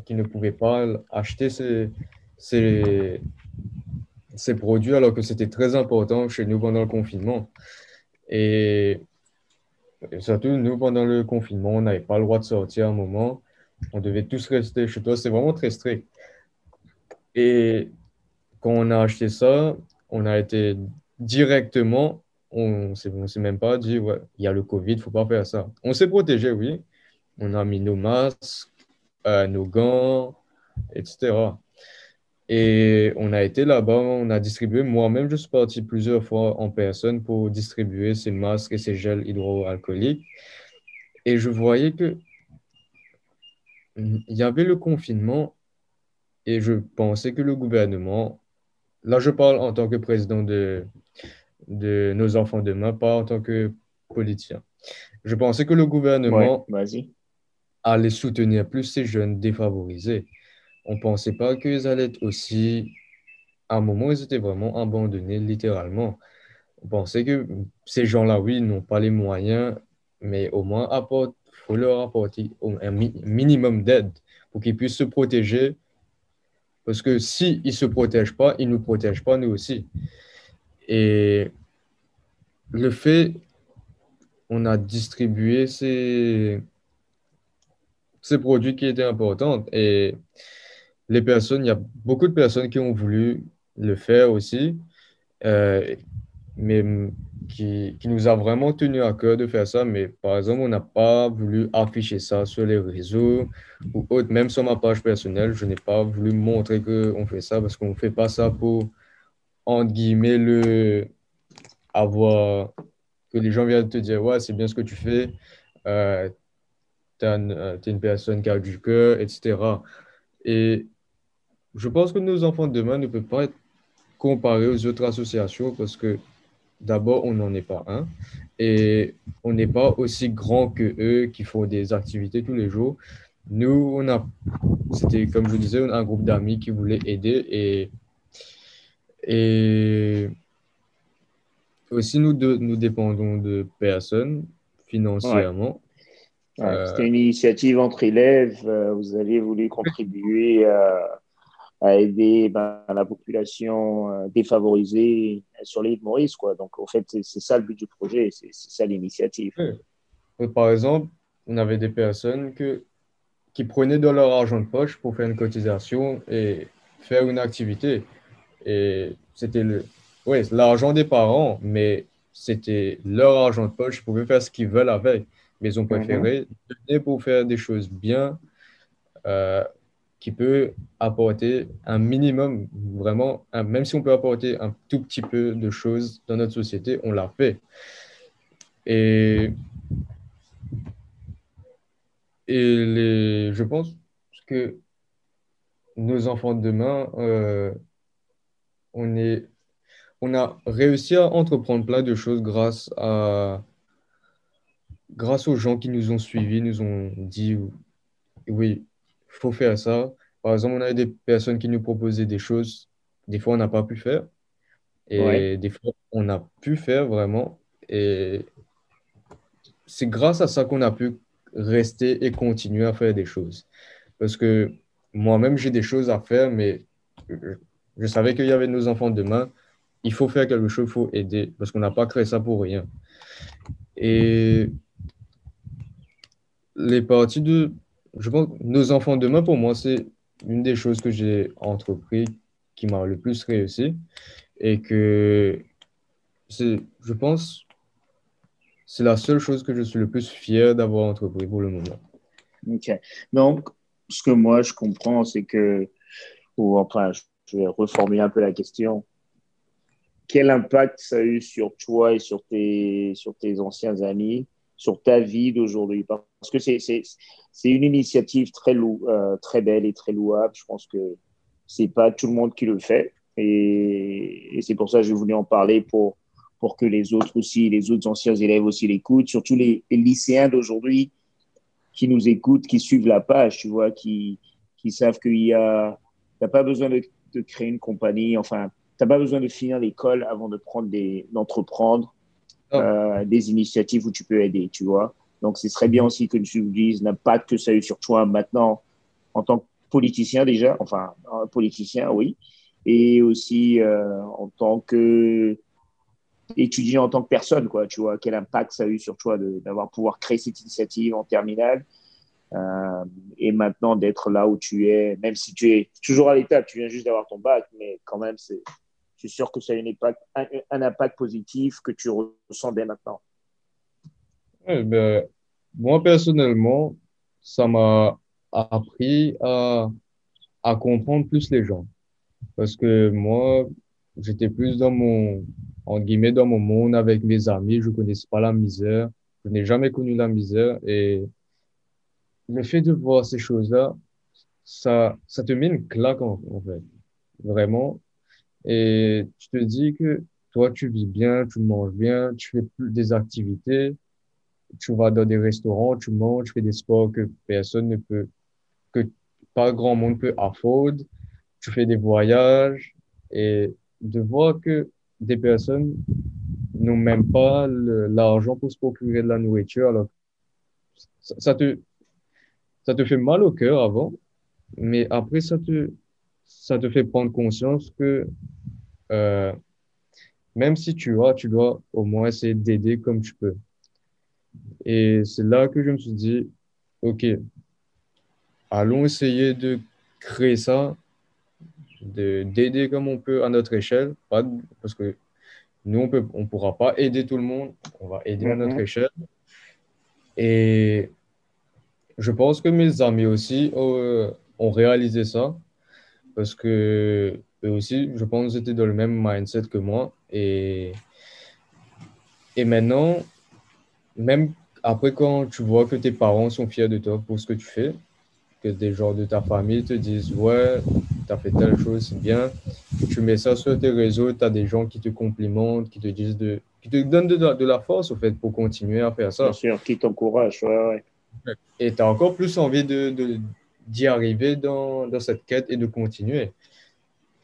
qui ne pouvaient pas acheter ces, ces, ces produits alors que c'était très important chez nous pendant le confinement. Et, surtout, nous, pendant le confinement, on n'avait pas le droit de sortir à un moment. On devait tous rester chez toi. C'est vraiment très strict. Et quand on a acheté ça, on a été directement, on ne s'est même pas dit, ouais, il y a le Covid, il ne faut pas faire ça. On s'est protégé, oui. On a mis nos masques, euh, nos gants, etc. Et on a été là-bas, on a distribué, moi-même, je suis parti plusieurs fois en personne pour distribuer ces masques et ces gels hydroalcooliques. Et je voyais que il y avait le confinement et je pensais que le gouvernement, là je parle en tant que président de, de nos enfants demain, pas en tant que politicien. Je pensais que le gouvernement allait soutenir plus ces jeunes défavorisés on ne pensait pas qu'ils allaient être aussi. À un moment, ils étaient vraiment abandonnés, littéralement. On pensait que ces gens-là, oui, n'ont pas les moyens, mais au moins, il faut leur apporter un minimum d'aide pour qu'ils puissent se protéger. Parce que s'ils ne se protègent pas, ils ne nous protègent pas, nous aussi. Et le fait, on a distribué ces, ces produits qui étaient importants. Et les personnes, il y a beaucoup de personnes qui ont voulu le faire aussi, euh, mais qui, qui, nous a vraiment tenu à cœur de faire ça. Mais par exemple, on n'a pas voulu afficher ça sur les réseaux ou autre. Même sur ma page personnelle, je n'ai pas voulu montrer qu'on fait ça parce qu'on ne fait pas ça pour, entre guillemets, le, avoir, que les gens viennent te dire, ouais, c'est bien ce que tu fais, euh, tu es, euh, une personne qui a du cœur, etc. Et je pense que nos enfants de demain ne peuvent pas être comparés aux autres associations parce que d'abord, on n'en est pas un et on n'est pas aussi grand que eux qui font des activités tous les jours. Nous, on a, c'était comme je disais, un groupe d'amis qui voulait aider et, Et aussi, nous, nous dépendons de personnes financièrement. Euh, c'était une initiative entre élèves. Euh, vous avez voulu contribuer à aider ben, la population euh, défavorisée sur l'île Maurice. Quoi. Donc, en fait, c'est ça le but du projet, c'est ça l'initiative. Par exemple, on avait des personnes que, qui prenaient de leur argent de poche pour faire une cotisation et faire une activité. Et c'était le, ouais, l'argent des parents, mais c'était leur argent de poche, ils pouvaient faire ce qu'ils veulent avec. Mais ils ont mhm. préféré donner pour faire des choses bien, euh, qui peut apporter un minimum, vraiment, même si on peut apporter un tout petit peu de choses dans notre société, on l'a fait. Et, et les, je pense que nos enfants de demain, euh, on, est, on a réussi à entreprendre plein de choses grâce, à, grâce aux gens qui nous ont suivis, nous ont dit oui, il faut faire ça. Par exemple, on a des personnes qui nous proposaient des choses, des fois on n'a pas pu faire, et des fois on a pu faire vraiment. Et c'est grâce à ça qu'on a pu rester et continuer à faire des choses. Parce que moi-même, j'ai des choses à faire, mais je savais qu'il y avait nos enfants demain. Il faut faire quelque chose, il faut aider, parce qu'on n'a pas créé ça pour rien. Et les parties de, je pense, nos enfants demain, pour moi, c'est une des choses que j'ai entrepris qui m'a le plus réussi et que je pense, c'est la seule chose que je suis le plus fier d'avoir entrepris pour le moment. Ok. Donc, ce que moi je comprends, c'est que, ou enfin, je vais reformuler un peu la question. Quel impact ça a eu sur toi et sur tes, sur tes anciens amis, sur ta vie d'aujourd'hui? Parce que c'est une initiative très, lou, euh, très belle et très louable. Je pense que c'est pas tout le monde qui le fait. Et, c'est pour ça que j'ai voulu en parler pour, pour que les autres aussi, les autres anciens élèves aussi l'écoutent, surtout les, lycéens d'aujourd'hui qui nous écoutent, qui suivent la page, tu vois, qui, qui savent qu'il y a, t'as pas besoin de de créer une compagnie. Enfin, tu n'as pas besoin de finir l'école avant de prendre des, d'entreprendre oh. euh, des initiatives où tu peux aider, tu vois. Donc, ce serait bien aussi que tu dises l'impact que ça a eu sur toi maintenant en tant que politicien déjà, enfin, politicien, oui, et aussi euh, en tant que étudiant en tant que personne, quoi, tu vois, quel impact ça a eu sur toi d'avoir pouvoir créer cette initiative en terminale euh, et maintenant d'être là où tu es, même si tu es toujours à l'étape, tu viens juste d'avoir ton bac, mais quand même, c'est, je suis sûr que ça a impact, un, impact positif que tu ressens dès maintenant. ben, moi, personnellement, ça m'a appris à, à comprendre plus les gens. Parce que moi, j'étais plus dans mon, en guillemets, dans mon monde avec mes amis. Je connaissais pas la misère. Je n'ai jamais connu la misère et le fait de voir ces choses-là, ça, ça te met une claque en, fait, vraiment. Et tu te dis que toi, tu vis bien, tu manges bien, tu fais des activités, tu vas dans des restaurants, tu manges, tu fais des sports que personne ne peut, que pas grand monde peut afford, tu fais des voyages. Et de voir que des personnes n'ont même pas l'argent pour se procurer de la nourriture, alors ça te, ça te fait mal au cœur avant, mais après, ça te, ça te fait prendre conscience que euh, même si tu as, tu dois au moins essayer d'aider comme tu peux. Et c'est là que je me suis dit, OK, allons essayer de créer ça, d'aider comme on peut à notre échelle, pas, parce que nous, on ne on pourra pas aider tout le monde, on va aider à notre mm-hmm. échelle. Et je pense que mes amis aussi euh, ont réalisé ça parce que eux aussi, je pense, étaient dans le même mindset que moi. Et, et maintenant, même après, quand tu vois que tes parents sont fiers de toi pour ce que tu fais, que des gens de ta famille te disent Ouais, tu as fait telle chose, c'est bien. Tu mets ça sur tes réseaux, tu as des gens qui te complimentent, qui te disent de, qui te donnent de, de, la force au fait pour continuer à faire ça. Bien sûr, qui t'encouragent. Ouais, ouais. Et tu as encore plus envie de, d'y arriver dans, dans, cette quête et de continuer.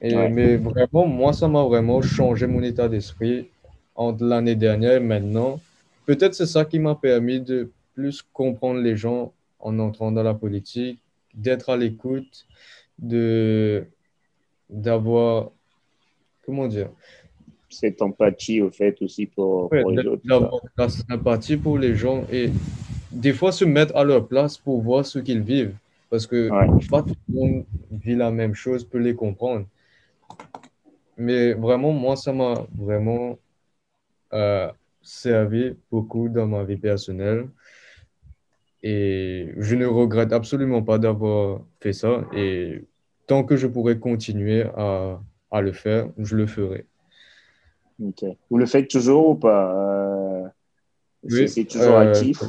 Mais vraiment, moi, ça m'a vraiment changé mon état d'esprit entre l'année dernière et maintenant. Peut-être c'est ça qui m'a permis de plus comprendre les gens en entrant dans la politique, d'être à l'écoute, de d'avoir, comment dire, cette empathie au fait aussi pour, pour les autres. D'avoir la sympathie pour les gens et des fois se mettre à leur place pour voir ce qu'ils vivent. Parce que pas tout le monde vit la même chose, peut les comprendre. Mais vraiment, moi, ça m'a vraiment euh, servi beaucoup dans ma vie personnelle. Et je ne regrette absolument pas d'avoir fait ça. Et tant que je pourrai continuer à, à le faire, je le ferai. Vous le faites toujours ou pas? Euh, oui, C'est toujours euh, actif?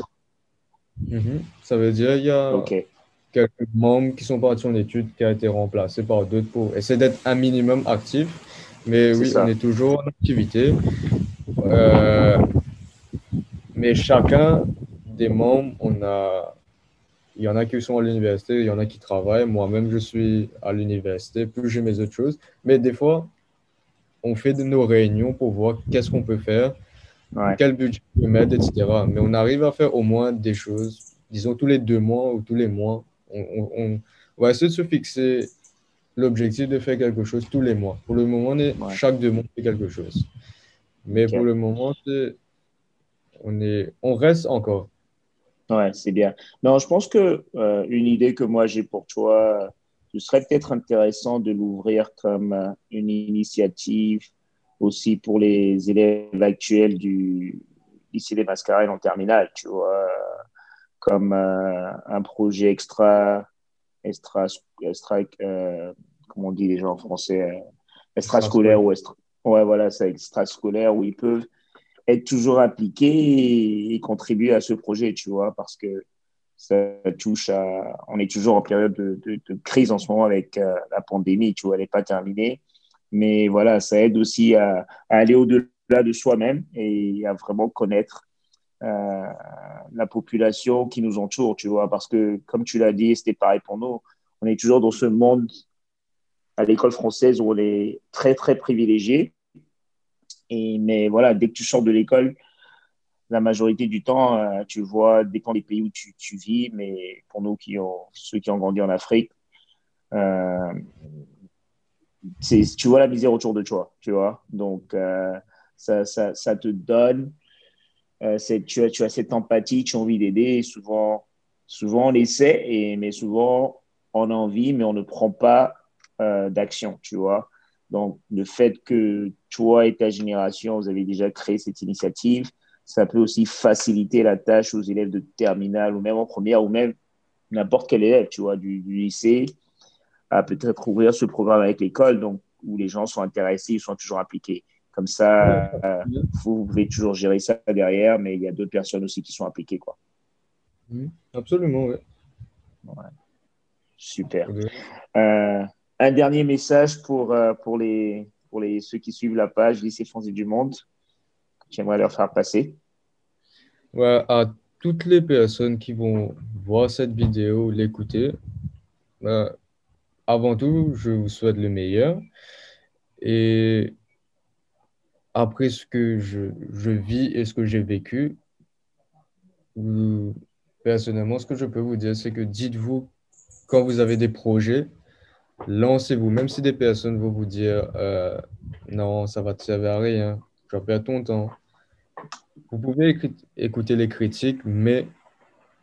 Mhm. Ça veut dire qu'il y a quelques membres qui sont partis en études qui ont été remplacés par d'autres pour essayer d'être un minimum actif. Mais oui, on est toujours en activité. Euh, mais chacun des membres, on a, il y en a qui sont à l'université, il y en a qui travaillent. Moi-même, je suis à l'université, plus j'ai mes autres choses. Mais des fois, on fait de nos réunions pour voir qu'est-ce qu'on peut faire, quel budget on peut mettre, etc. Mais on arrive à faire au moins des choses, disons tous les deux mois ou tous les mois. On, va essayer de se fixer l'objectif de faire quelque chose tous les mois. Pour le moment, on est, chaque deux mois, on fait quelque chose. Mais pour le moment, on, est, on reste encore. Ouais, c'est bien. Non, je pense que euh, une idée que moi j'ai pour toi, ce serait peut-être intéressant de l'ouvrir comme euh, une initiative aussi pour les élèves actuels du lycée des Mascarelles en terminale, tu vois, comme euh, un projet extra, extra, extra euh, comment on dit les gens en français, extrascolaire ou extra, ouais, voilà, c'est extrascolaire où ils peuvent être toujours impliqués et contribuer à ce projet, tu vois, parce que ça touche à. On est toujours en période de, de, crise en ce moment avec euh, la pandémie, tu vois, elle n'est pas terminée. Mais voilà, ça aide aussi à, aller au-delà de soi-même et à vraiment connaître euh, la population qui nous entoure, tu vois, parce que comme tu l'as dit, c'était pareil pour nous. On est toujours dans ce monde à l'école française où on est très, très privilégié. Et, mais voilà, dès que tu sors de l'école, la majorité du temps, euh, tu vois, dépend des pays où tu, vis, mais pour nous, qui ont, ceux qui ont grandi en Afrique, euh, tu vois la misère autour de toi, tu vois. Donc, euh, ça, ça, te donne, euh, tu, as, tu as cette empathie, tu as envie d'aider. Souvent, souvent, on essaie, et, mais souvent, on a envie, mais on ne prend pas d'action, tu vois. Donc, le fait que toi et ta génération, vous avez déjà créé cette initiative, ça peut aussi faciliter la tâche aux élèves de terminale ou même en première ou même n'importe quel élève, tu vois, du, lycée, à peut-être ouvrir ce programme avec l'école, donc où les gens sont intéressés, ils sont toujours impliqués. Comme ça, euh, vous, pouvez toujours gérer ça derrière, mais il y a d'autres personnes aussi qui sont impliquées, quoi. absolument, oui. Super. Euh, un dernier message pour, euh, pour, les, pour les, ceux qui suivent la page Lycée français du Monde j'aimerais leur faire passer ouais, À toutes les personnes qui vont voir cette vidéo, l'écouter, bah, avant tout, je vous souhaite le meilleur. Et après ce que je, vis et ce que j'ai vécu, personnellement, ce que je peux vous dire, c'est que dites-vous, quand vous avez des projets, lancez-vous, même si des personnes vont vous dire euh, non, ça va te servir à rien, tu vas ton temps. Vous pouvez écouter les critiques, mais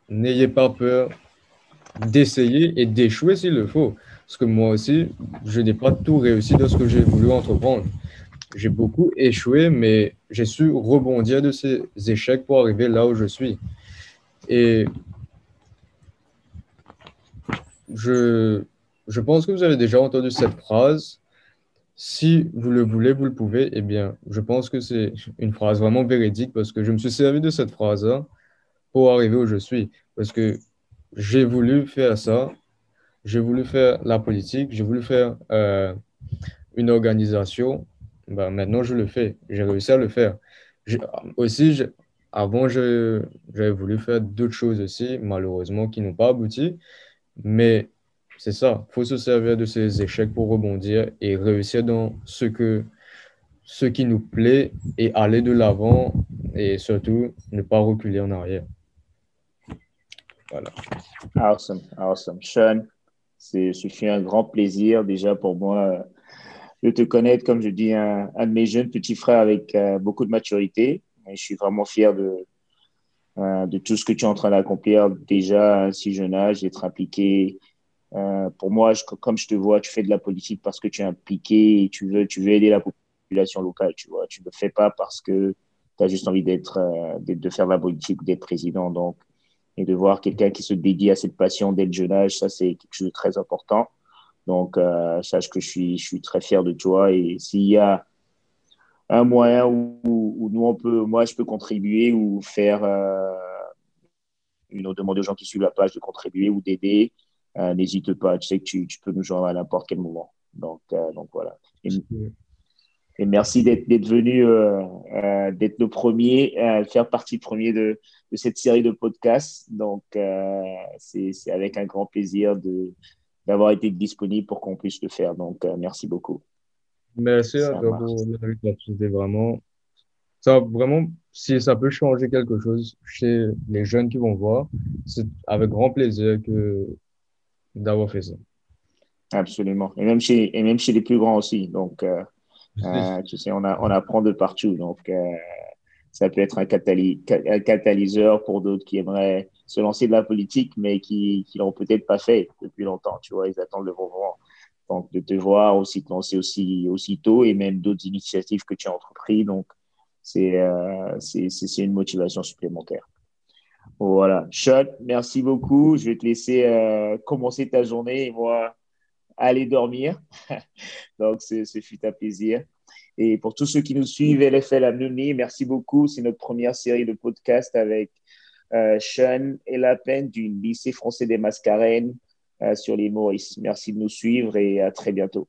n'ayez pas peur d'essayer et d'échouer s'il le faut. Parce que moi aussi, je n'ai pas tout réussi dans ce que j'ai voulu entreprendre. J'ai beaucoup échoué, mais j'ai su rebondir de ces échecs pour arriver là où je suis. Et je, je pense que vous avez déjà entendu cette phrase si vous le voulez, vous le pouvez, eh bien, je pense que c'est une phrase vraiment véridique parce que je me suis servi de cette phrase-là pour arriver où je suis. Parce que j'ai voulu faire ça, j'ai voulu faire la politique, j'ai voulu faire euh, une organisation. Ben, maintenant, je le fais. J'ai réussi à le faire. Aussi, avant, j'avais voulu faire d'autres choses aussi, malheureusement, qui n'ont pas abouti. Mais c'est ça. Il faut se servir de ces échecs pour rebondir et réussir dans ce, que, ce qui nous plaît et aller de l'avant et surtout ne pas reculer en arrière. Voilà. Awesome, awesome. Sean, ce fut un grand plaisir déjà pour moi de te connaître, comme je dis, un, de mes jeunes petits frères avec euh, beaucoup de maturité. Et je suis vraiment fier de, euh, de tout ce que tu es en train d'accomplir déjà à un si jeune âge, d'être impliqué. Euh, pour moi, comme je te vois, tu fais de la politique parce que tu es impliqué et tu veux, tu veux aider la population locale, tu vois. Tu ne le fais pas parce que tu as juste envie d'être, de faire de la politique, d'être président. Donc, et de voir quelqu'un qui se dédie à cette passion dès le jeune âge, ça, c'est quelque chose de très important. Donc, euh, sache que je suis, je suis très fier de toi. Et s'il y a un moyen où, où, nous, on peut, moi, je peux contribuer ou faire euh, une autre demande aux gens qui suivent la page de contribuer ou d'aider, euh, n'hésite pas. Tu sais que tu, tu, peux nous joindre à n'importe quel moment. Donc, donc voilà. Et, et merci d'être venu, euh, euh, d'être le premier, à faire partie premier de, de cette série de podcasts. Donc, c'est avec un grand plaisir de d'avoir été disponible pour qu'on puisse le faire. Donc, euh, merci beaucoup. Merci à toi pour l'invitation. vraiment, ça, vraiment, si ça peut changer quelque chose chez les jeunes qui vont voir, c'est avec grand plaisir que d'avoir fait ça. Absolument. Et même chez, et même chez les plus grands aussi. Donc, euh, euh, tu sais, on, a, on apprend de partout. Donc, ça peut être un, un catalyseur pour d'autres qui aimeraient se lancer de la politique, mais qui ne l'ont peut-être pas fait depuis longtemps. Tu vois, ils attendent le moment. Donc, de te voir aussi te lancer aussi, aussitôt et même d'autres initiatives que tu as entrepris. Donc, c'est euh, une motivation supplémentaire. Voilà. Sean, merci beaucoup. Je vais te laisser euh, commencer ta journée et moi aller dormir. Donc, ce fut un plaisir. Et pour tous ceux qui nous suivent, LFL Alumni, merci beaucoup. C'est notre première série de podcasts avec euh, Sean et la peine du lycée français des Mascarennes euh, sur les Maurice. Merci de nous suivre et à très bientôt.